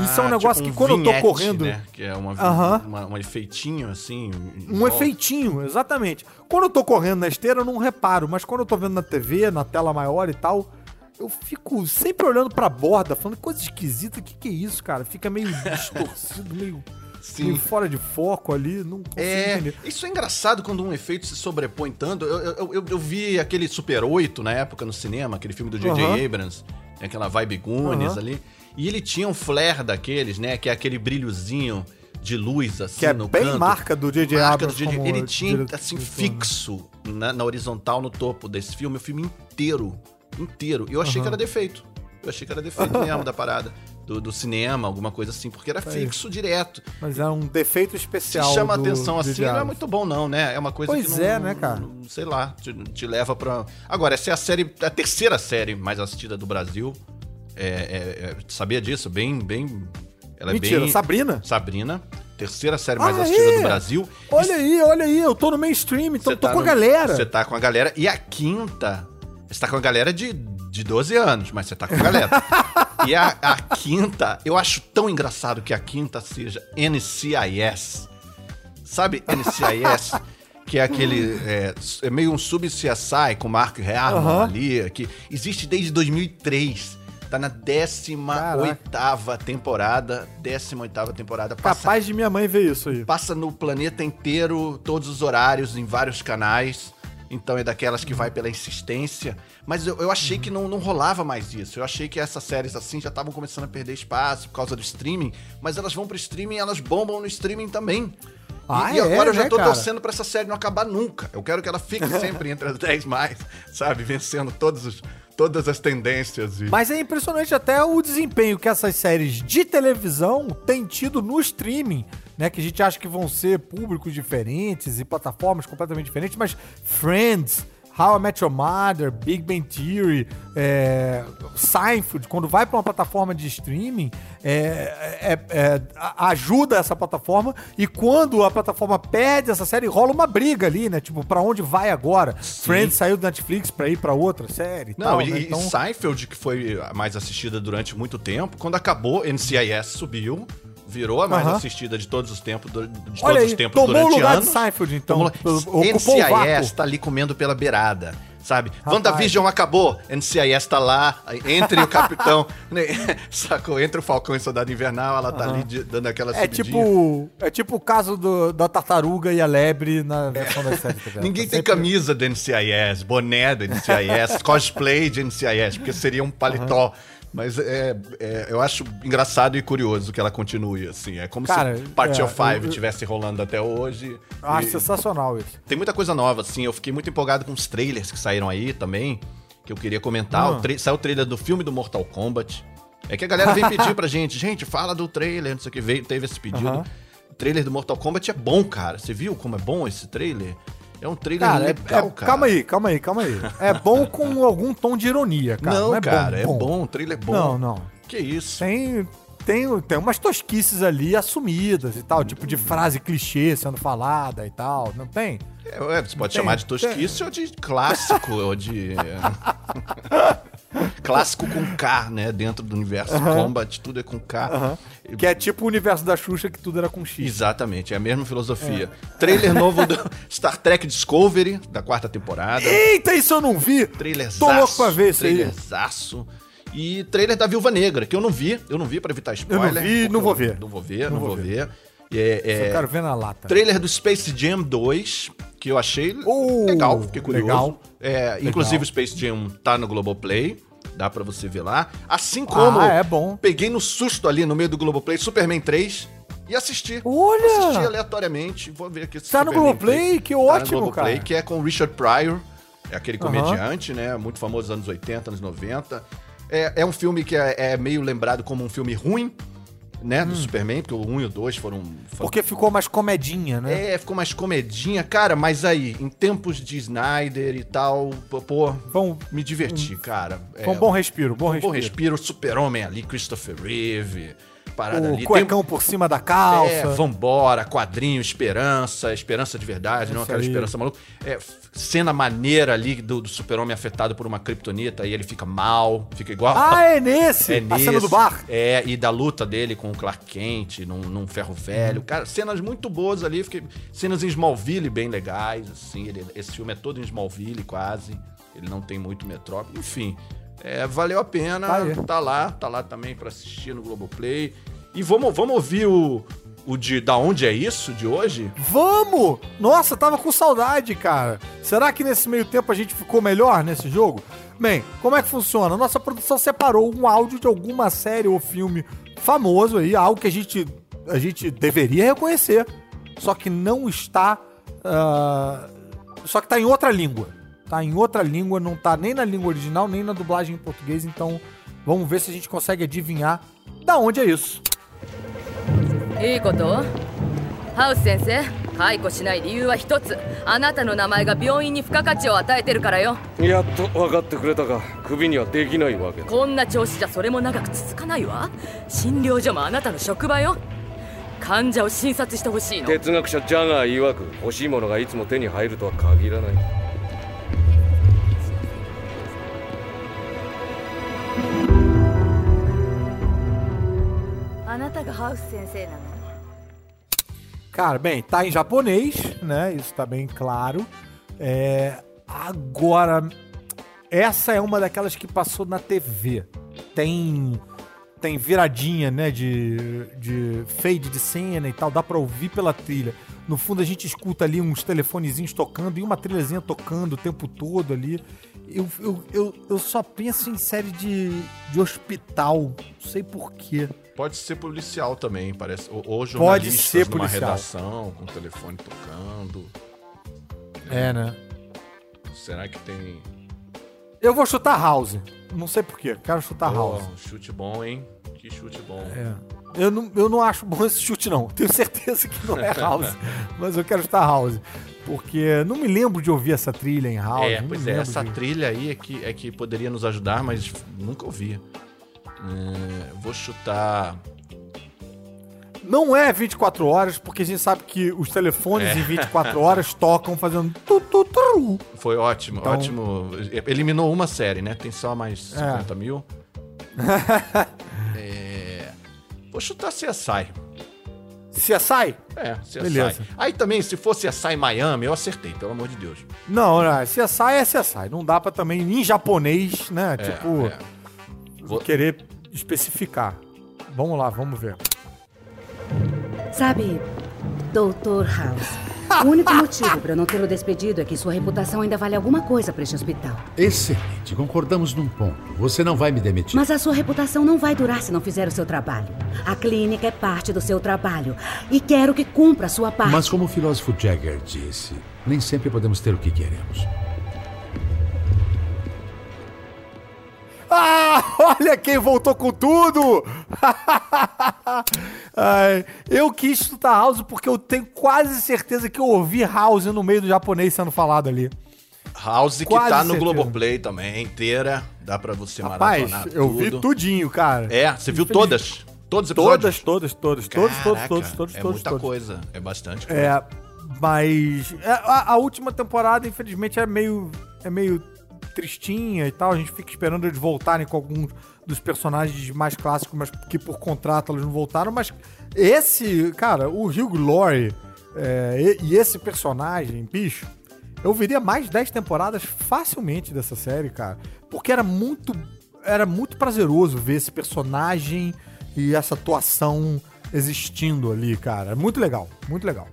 Isso é um negócio que quando eu tô vinhete, correndo- Né? Que é uma, Aham. uma- um efeitinho assim. Um volta. efeitinho, exatamente. Quando eu tô correndo na esteira, eu não reparo, mas quando eu tô vendo na TV, na tela maior e tal, eu fico sempre olhando pra borda, falando coisa esquisita, o que, que é isso, cara? Fica meio distorcido, meio, Sim. meio fora de foco ali, não consigo É, entender. isso é engraçado quando um efeito se sobrepõe tanto. Eu, eu, eu, eu vi aquele Super 8 na época no cinema, aquele filme do J.J. Aham. Abrams, tem aquela vibe Goonies ali. E ele tinha um flare daqueles, né? Que é aquele brilhozinho de luz, assim, Que é no bem canto. marca do J.J. Abrams do Ele tinha, assim, fixo na, na horizontal, no topo desse filme, o filme inteiro. Inteiro. E eu achei Aham. que era defeito. Eu achei que era defeito mesmo da parada. Do, do cinema, alguma coisa assim, porque era É fixo direto. Mas é um defeito Se especial. chama do atenção assim, não é muito bom, não, né? É uma coisa Pois que não. é, né, cara? não- sei lá, te, te leva pra. Agora, essa é a série, a terceira série mais assistida do Brasil. É, é- é- sabia disso? Bem, bem. Ela Mentira, é bem. Sabrina? Sabrina. Terceira série mais Ah, assistida é? do Brasil. Olha aí, olha aí, eu tô no mainstream, então tô tá com a no- galera. Você tá com a galera. E a quinta. Você tá com a galera de, de 12 anos, mas você tá com a galera. e a, a quinta, eu acho tão engraçado que a quinta seja NCIS. Sabe NCIS? que é aquele. É, é meio um sub-CSI com Mark Harmon Aham. ali, que existe desde 2003. Tá na 18ª temporada. 18ª temporada. Passa Capaz de minha mãe ver isso aí. passa no planeta inteiro, todos os horários, em vários canais. Então é daquelas que vai pela insistência. Mas eu, eu achei que não, não rolava mais isso. Eu achei que essas séries assim já estavam começando a perder espaço por causa do streaming. Mas elas vão pro streaming e elas bombam no streaming também. Ah, e, e é, agora eu já né, tô cara? torcendo pra essa série não acabar nunca. Eu quero que ela fique sempre entre as 10 mais, sabe? Vencendo todos os, todas as tendências. E... Mas é impressionante até o desempenho que essas séries de televisão têm tido no streaming, né? Que a gente acha que vão ser públicos diferentes e plataformas completamente diferentes, mas Friends, How I Met Your Mother, Big Bang Theory, é, Seinfeld, quando vai para uma plataforma de streaming, é, é- é, ajuda essa plataforma e quando a plataforma perde essa série, rola uma briga ali, né? Tipo, pra onde vai agora? Friends saiu do Netflix pra ir pra outra série Não, tal, e, né? e Seinfeld, que foi mais assistida durante muito tempo, quando acabou, NCIS subiu, virou a mais Aham. assistida de todos os tempos, de todos Olha os aí, tempos tomou durante o lugar anos. de Seinfeld, então. Tomou- NCIS tá ali comendo pela beirada. Sabe? WandaVision acabou, NCIS tá lá, entre o capitão, né, sacou? Entre o Falcão e o Soldado Invernal, ela tá ali de- dando aquela É subidinha. tipo, é tipo o caso do- da tartaruga e a lebre na versão da série. Tá? Ninguém Tá tem sempre- camisa do NCIS, boné do NCIS, cosplay de NCIS, porque seria um paletó. Mas é, é, eu acho engraçado e curioso que ela continue assim. É como Cara, se Party é, of Five eu- eu- estivesse rolando até hoje. Acho E sensacional isso. tem muita coisa nova, assim. Eu fiquei muito empolgado com os trailers que saíram aí também, que eu queria comentar. Ah. O tra- Saiu o trailer do filme do Mortal Kombat. É que a galera vem pedir pra gente, gente, fala do trailer, não sei o que, veio, teve esse pedido. Aham. O trailer do Mortal Kombat é bom, cara. Você viu como é bom esse trailer? É um trailer Cara, é- legal, é- cara. calma aí, calma aí, calma aí. É bom com algum tom de ironia, cara. Não, é cara, é bom, o trailer é bom. Não, não. Que isso? Tem, tem, tem umas tosquices ali assumidas e tal, tipo de frase clichê sendo falada e tal, não tem? É, você pode Tem, chamar de tosquice ou de clássico, ou de. clássico com K, né? Dentro do universo Combat, tudo é com K. Que é tipo o universo da Xuxa que tudo era com X. Exatamente, é a mesma filosofia. Trailer novo do Star Trek Discovery, da quarta temporada. Eita, isso eu não vi! Trailer Tô louco pra ver isso aí. Trailerzaço. E trailer da Viúva Negra, que eu não vi, eu não vi pra evitar spoiler. vi, porque não vou eu ver. Não vou ver, não, Não vou ver. E É, é, Eu quero ver na lata. Trailer do Space Jam 2, que eu achei Oh, legal, fiquei curioso. legal. É, inclusive o Space Jam tá no Globoplay, dá pra você ver lá. Assim como Ah, é bom. peguei no susto ali no meio do Globoplay Superman 3 e assisti. Olha! Assisti aleatoriamente, vou ver aqui Tá no Globoplay? 3. Que Tá no ótimo, Globoplay, cara. que é com Richard Pryor, é aquele comediante, né, muito famoso nos anos 80, anos 90. É, é um filme que é, é meio lembrado como um filme ruim, né, do Superman, porque o 1 e o 2 foram... foram Porque ficou mais comedinha, né? É, ficou mais comedinha. Cara, mas aí, em tempos de Snyder e tal, pô, um, me diverti, cara. foi um bom respiro, bom bom respiro. respiro. Super-Homem ali, Christopher Reeve, parada ali. O cuecão por cima da calça. É, vambora, quadrinho, esperança, esperança de verdade, não aquela aí. esperança maluca. É, cena maneira ali do, do super-homem afetado por uma kryptonita e ele fica mal, fica igual... Ah, é nesse! É a cena nesse. do bar. É, e da luta dele com o Clark Kent num, num ferro velho. Cara, cenas muito boas ali. Fiquei, cenas em Smallville bem legais, assim. ele- esse filme é todo em Smallville, quase. Ele não tem muito metrópole. Enfim, é, valeu a pena. Tá. Tá, lá, tá lá também pra assistir no Globoplay. E vamos, vamos ouvir o, o de Da Onde É Isso, de hoje? Vamos! Nossa, tava com saudade, cara. Será que nesse meio tempo a gente ficou melhor nesse jogo? Bem, como é que funciona? Nossa produção separou um áudio de alguma série ou filme famoso aí, algo que a gente, a gente deveria reconhecer, só que não está. ah, só que tá em outra língua. Tá em outra língua, não tá nem na língua original, nem na dublagem em português, então vamos ver se a gente consegue adivinhar da onde é isso. いいことハウス先生解雇しない理由は一つあなたの名前が病院に付加価値を与えてるからよ.やっと分かってくれたか。クビにはできないわけだ。こんな調子じゃそれも長く続かないわ。診療所もあなたの職場よ。患者を診察してほしいの。哲学者ジャガー曰く欲しいものがいつも手に入るとは限らない Cara, bem, tá em japonês, né? Isso tá bem claro. É, agora, essa é uma daquelas que passou na TV. Tem tem viradinha, né? De, de fade de cena e tal. Dá pra ouvir pela trilha. No fundo, a gente escuta ali uns telefonezinhos tocando e uma trilhazinha tocando o tempo todo ali. Eu, eu, eu, eu só penso em série de, de hospital. Não sei porquê. Pode ser policial também, parece. Ou, ou Pode ser numa policial. redação, com o telefone tocando. É, né? Será que tem. Eu vou chutar House. Não sei porquê. Quero chutar House. Oh, chute bom, hein? Que chute bom. É. Eu não, eu não acho bom esse chute, não. Tenho certeza que não é House. mas eu quero chutar House. Porque não me lembro de ouvir essa trilha em House. É, pois é, essa de- trilha aí é que, é que poderia nos ajudar, mas nunca ouvi. É, vou chutar. Não é 24 horas, porque a gente sabe que os telefones É. em 24 horas tocam fazendo tu, tu, tu. Foi ótimo, Então- ótimo. Eliminou uma série, né? Tem só mais É. 50 mil. É, Vou chutar CSI. CSI? É, CSI. Beleza. Aí também, se fosse CSI Miami, eu acertei, pelo amor de Deus. Não, não. CSI é CSI. Não dá pra também, em japonês, né? É, tipo, é. Vou- querer especificar. Vamos lá, vamos ver. Sabe, Doutor House, o único motivo para não tê-lo despedido é que sua reputação ainda vale alguma coisa para este hospital. Excelente, concordamos num ponto. Você não vai me demitir. Mas a sua reputação não vai durar se não fizer o seu trabalho. A clínica é parte do seu trabalho e quero que cumpra a sua parte. Mas como o filósofo Jagger disse, nem sempre podemos ter o que queremos. Ah, olha quem voltou com tudo! Ai, eu quis chutar House porque eu tenho quase certeza que eu ouvi House no meio do japonês sendo falado ali. House que Quase tá no certeza. Globoplay também, inteira. Dá pra você Rapaz, maratonar eu tudo. vi tudinho, cara. É, você viu Infeliz- todas? Todos os episódios? Todas, todas, todas, todos, todos, todos, todos, É todos, muita todos. coisa, é bastante coisa. É, mas é, a, a última temporada, infelizmente, é meio, é meio tristinha e tal. A gente fica esperando eles voltarem com alguns dos personagens mais clássicos, mas que por contrato eles não voltaram. Mas esse, cara, o Hugh Laurie é, e, esse personagem, bicho, eu viria mais 10 temporadas facilmente dessa série, cara. Porque era muito, era muito prazeroso ver esse personagem e essa atuação existindo ali, cara. Muito legal, muito legal.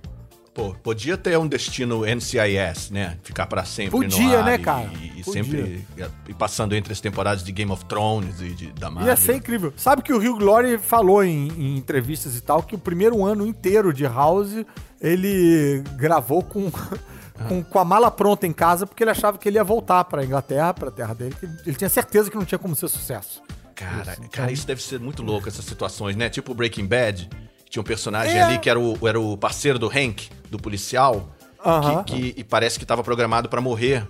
Pô, podia ter um destino NCIS, né? Ficar pra sempre Podia, no ar né, e- cara? E, Podia. sempre e passando entre as temporadas de Game of Thrones e de, da Marvel. Ia ser incrível. Sabe que o Hugh Glory falou em, em entrevistas e tal que o primeiro ano inteiro de House ele gravou com, com, com a mala pronta em casa porque ele achava que ele ia voltar pra Inglaterra, pra terra dele, ele tinha certeza que não tinha como ser sucesso. Cara, Isso, então- cara, isso deve ser muito louco, essas situações, né? Tipo Breaking Bad, tinha um personagem É. ali que era o, era o parceiro do Hank, do policial, Aham. que, que- e parece que tava programado pra morrer.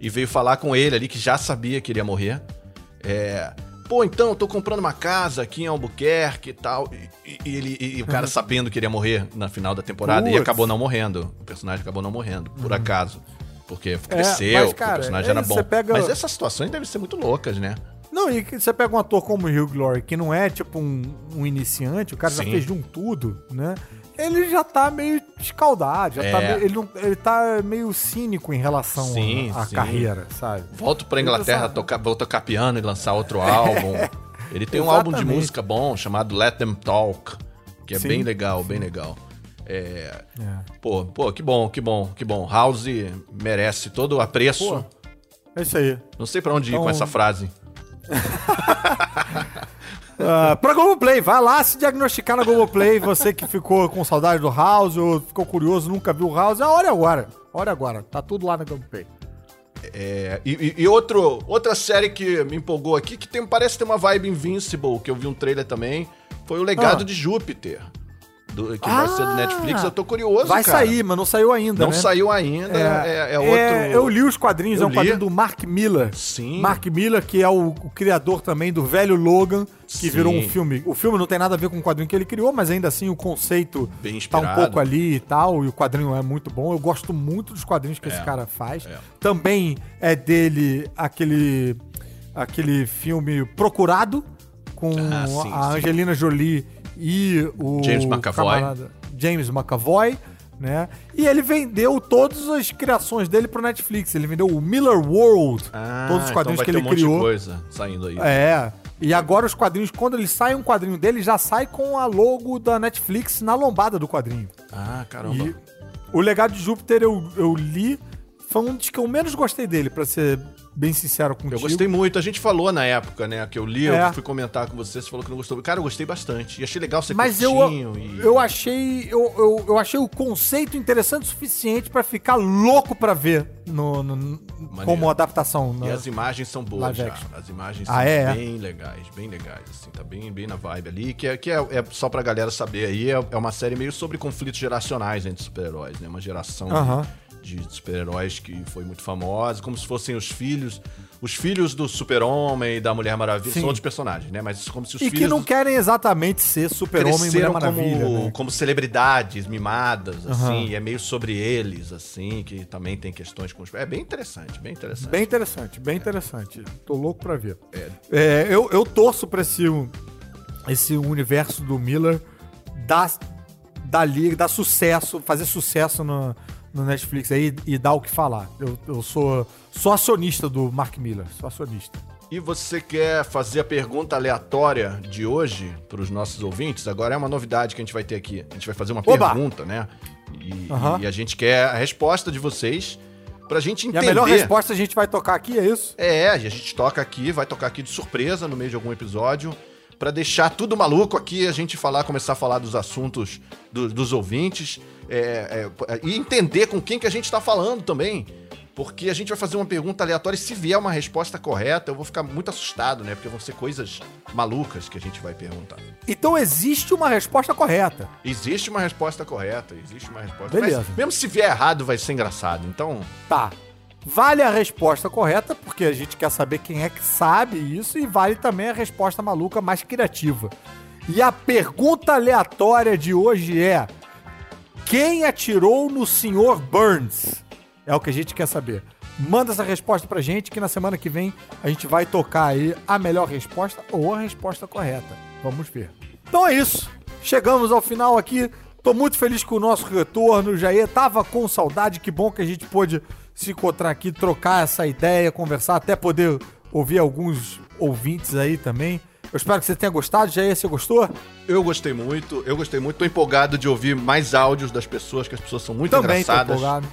E veio falar com ele ali, que já sabia que iria morrer. É. Pô, então, eu tô comprando uma casa aqui em Albuquerque e tal. E, e- e ele, e o cara sabendo que iria morrer na final da temporada e Putz. acabou não morrendo. O personagem acabou não morrendo, por acaso. Porque cresceu, mas, porque cara, o personagem é era bom. pega- Mas essas situações devem ser muito loucas, né? Não, e você pega um ator como o Hugh Glory, que não é tipo um, um iniciante, o cara já Sim. fez de um tudo, né? Ele já tá meio escaldado, já É. tá meio, ele, não, ele tá meio cínico em relação à carreira, sabe? Volto pra Inglaterra, Sabe? tocar, vou tocar piano e lançar outro álbum. Ele tem um álbum de música bom chamado Let Them Talk, que é Sim, bem legal, bem legal. É, Pô, pô, que bom, que bom, que bom. House merece todo o apreço. Pô, é isso aí. Não sei pra onde ir Então- com essa frase. Ah, pra Globoplay, vai lá se diagnosticar na Globoplay. Você que ficou com saudade do House ou ficou curioso, nunca viu o House, a hora é agora. A hora é agora. Tá tudo lá na Globoplay. É, e e- e outro, outra série que me empolgou aqui, que tem, parece ter uma vibe Invincible, que eu vi um trailer também, foi o Legado Ah. de Júpiter. Do- que vai ser do Netflix. Eu tô curioso, Vai cara. sair, mas não saiu ainda, Não né? saiu ainda, é, é outro... eu li os quadrinhos, Eu é um quadrinho li. do Mark Miller. Sim. Mark Miller, que é o, o criador também do velho Logan, que Sim. virou um filme. O filme não tem nada a ver com o quadrinho que ele criou, mas ainda assim o conceito Bem tá um pouco ali e tal, e o quadrinho é muito bom. Eu gosto muito dos quadrinhos que esse cara faz. é. Também é dele aquele, aquele filme Procurado, com Ah, sim, a sim. Angelina Jolie e o James McAvoy. James McAvoy, né? E ele vendeu todas as criações dele pro Netflix. Ele vendeu o Miller World, Ah, todos os quadrinhos então que ele um criou. coisa saindo aí. É. E agora os quadrinhos, quando ele sai um quadrinho dele, já sai com a logo da Netflix na lombada do quadrinho. Ah, caramba. E o Legado de Júpiter eu, eu li, foi um dos que eu menos gostei dele, pra ser bem sincero contigo. Eu gostei muito. A gente falou na época, né, que eu li, É. eu fui comentar com você, você falou que não gostou. Cara, eu gostei bastante. E achei legal ser Mas eu, e... eu achei eu, eu, eu achei o conceito interessante o suficiente pra ficar louco pra ver no, no- como adaptação. E né? as imagens são boas já. As imagens Ah, são é? bem legais, bem legais, assim, tá bem, bem na vibe ali, que é, que é, é só pra galera saber aí, é, é uma série meio sobre conflitos geracionais entre super-heróis, né? Uma geração de- De, super-heróis que foi muito famosa, como se fossem os filhos, os filhos do super-homem e da Mulher Maravilha, Sim. são outros personagens, né? Mas como se os E filhos que não do- querem exatamente ser super-homem e Mulher Maravilha, como, né? como celebridades mimadas, assim, Aham. e é meio sobre eles, assim, que também tem questões com os... É bem interessante, bem interessante. Bem interessante, bem interessante. Tô louco pra ver. É, eu, eu torço pra esse, esse universo do Miller dar, dar liga, dar sucesso, fazer sucesso no, no Netflix aí e dar o que falar. Eu, eu sou, sou acionista do Mark Miller, sou acionista. E você quer fazer a pergunta aleatória de hoje para os nossos ouvintes? Agora é uma novidade que a gente vai ter aqui. A gente vai fazer uma Oba! pergunta, né? E, Aham. e a gente quer a resposta de vocês pra gente E entender. a melhor resposta a gente vai tocar aqui, é isso? É, e a gente toca aqui, vai tocar aqui de surpresa no meio de algum episódio, pra deixar tudo maluco aqui, a gente falar, começar a falar dos assuntos do- dos ouvintes é, é, e entender com quem que a gente tá falando também. Porque a gente vai fazer uma pergunta aleatória e se vier uma resposta correta, eu vou ficar muito assustado, né? Porque vão ser coisas malucas que a gente vai perguntar. Então existe uma resposta correta. Existe uma resposta correta, existe uma resposta. Beleza. Mas mesmo se vier errado, vai ser engraçado. Então, Tá. Vale a resposta correta, porque a gente quer saber quem é que sabe isso, e vale também a resposta maluca mais criativa. E a pergunta aleatória de hoje é: Quem atirou no Sr. Burns? É o que a gente quer saber. Manda essa resposta pra gente, que na semana que vem a gente vai tocar aí a melhor resposta ou a resposta correta. Vamos ver. Então é isso. Chegamos ao final aqui. Tô muito feliz com o nosso retorno. Jair tava com saudade. Que bom que a gente pôde se encontrar aqui, trocar essa ideia, conversar, até poder ouvir alguns ouvintes aí também. Eu espero que você tenha gostado. Jair, você gostou? Eu gostei muito, eu gostei muito. Tô empolgado de ouvir mais áudios das pessoas, que as pessoas são muito Também tô engraçadas. empolgado.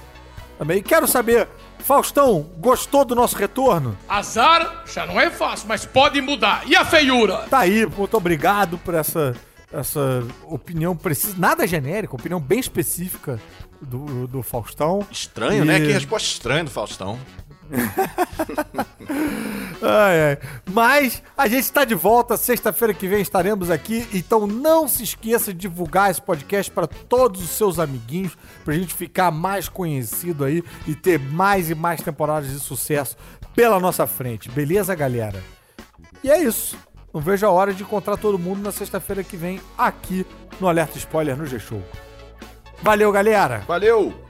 Também. Quero saber, Faustão, gostou do nosso retorno? Azar já não é fácil, mas pode mudar. E a feiura? Tá aí, muito obrigado por essa, essa opinião precisa, nada genérica, opinião bem específica do, do Faustão. Estranho, E- né? Que resposta estranha do Faustão. Ai, ai. Mas a gente está de volta, sexta-feira que vem estaremos aqui, então não se esqueça de divulgar esse podcast para todos os seus amiguinhos, pra gente ficar mais conhecido aí e ter mais e mais temporadas de sucesso pela nossa frente, beleza, galera? E é isso. Não vejo a hora de encontrar todo mundo na sexta-feira que vem aqui no Alerta Spoiler no G-Show. Valeu, galera! Valeu!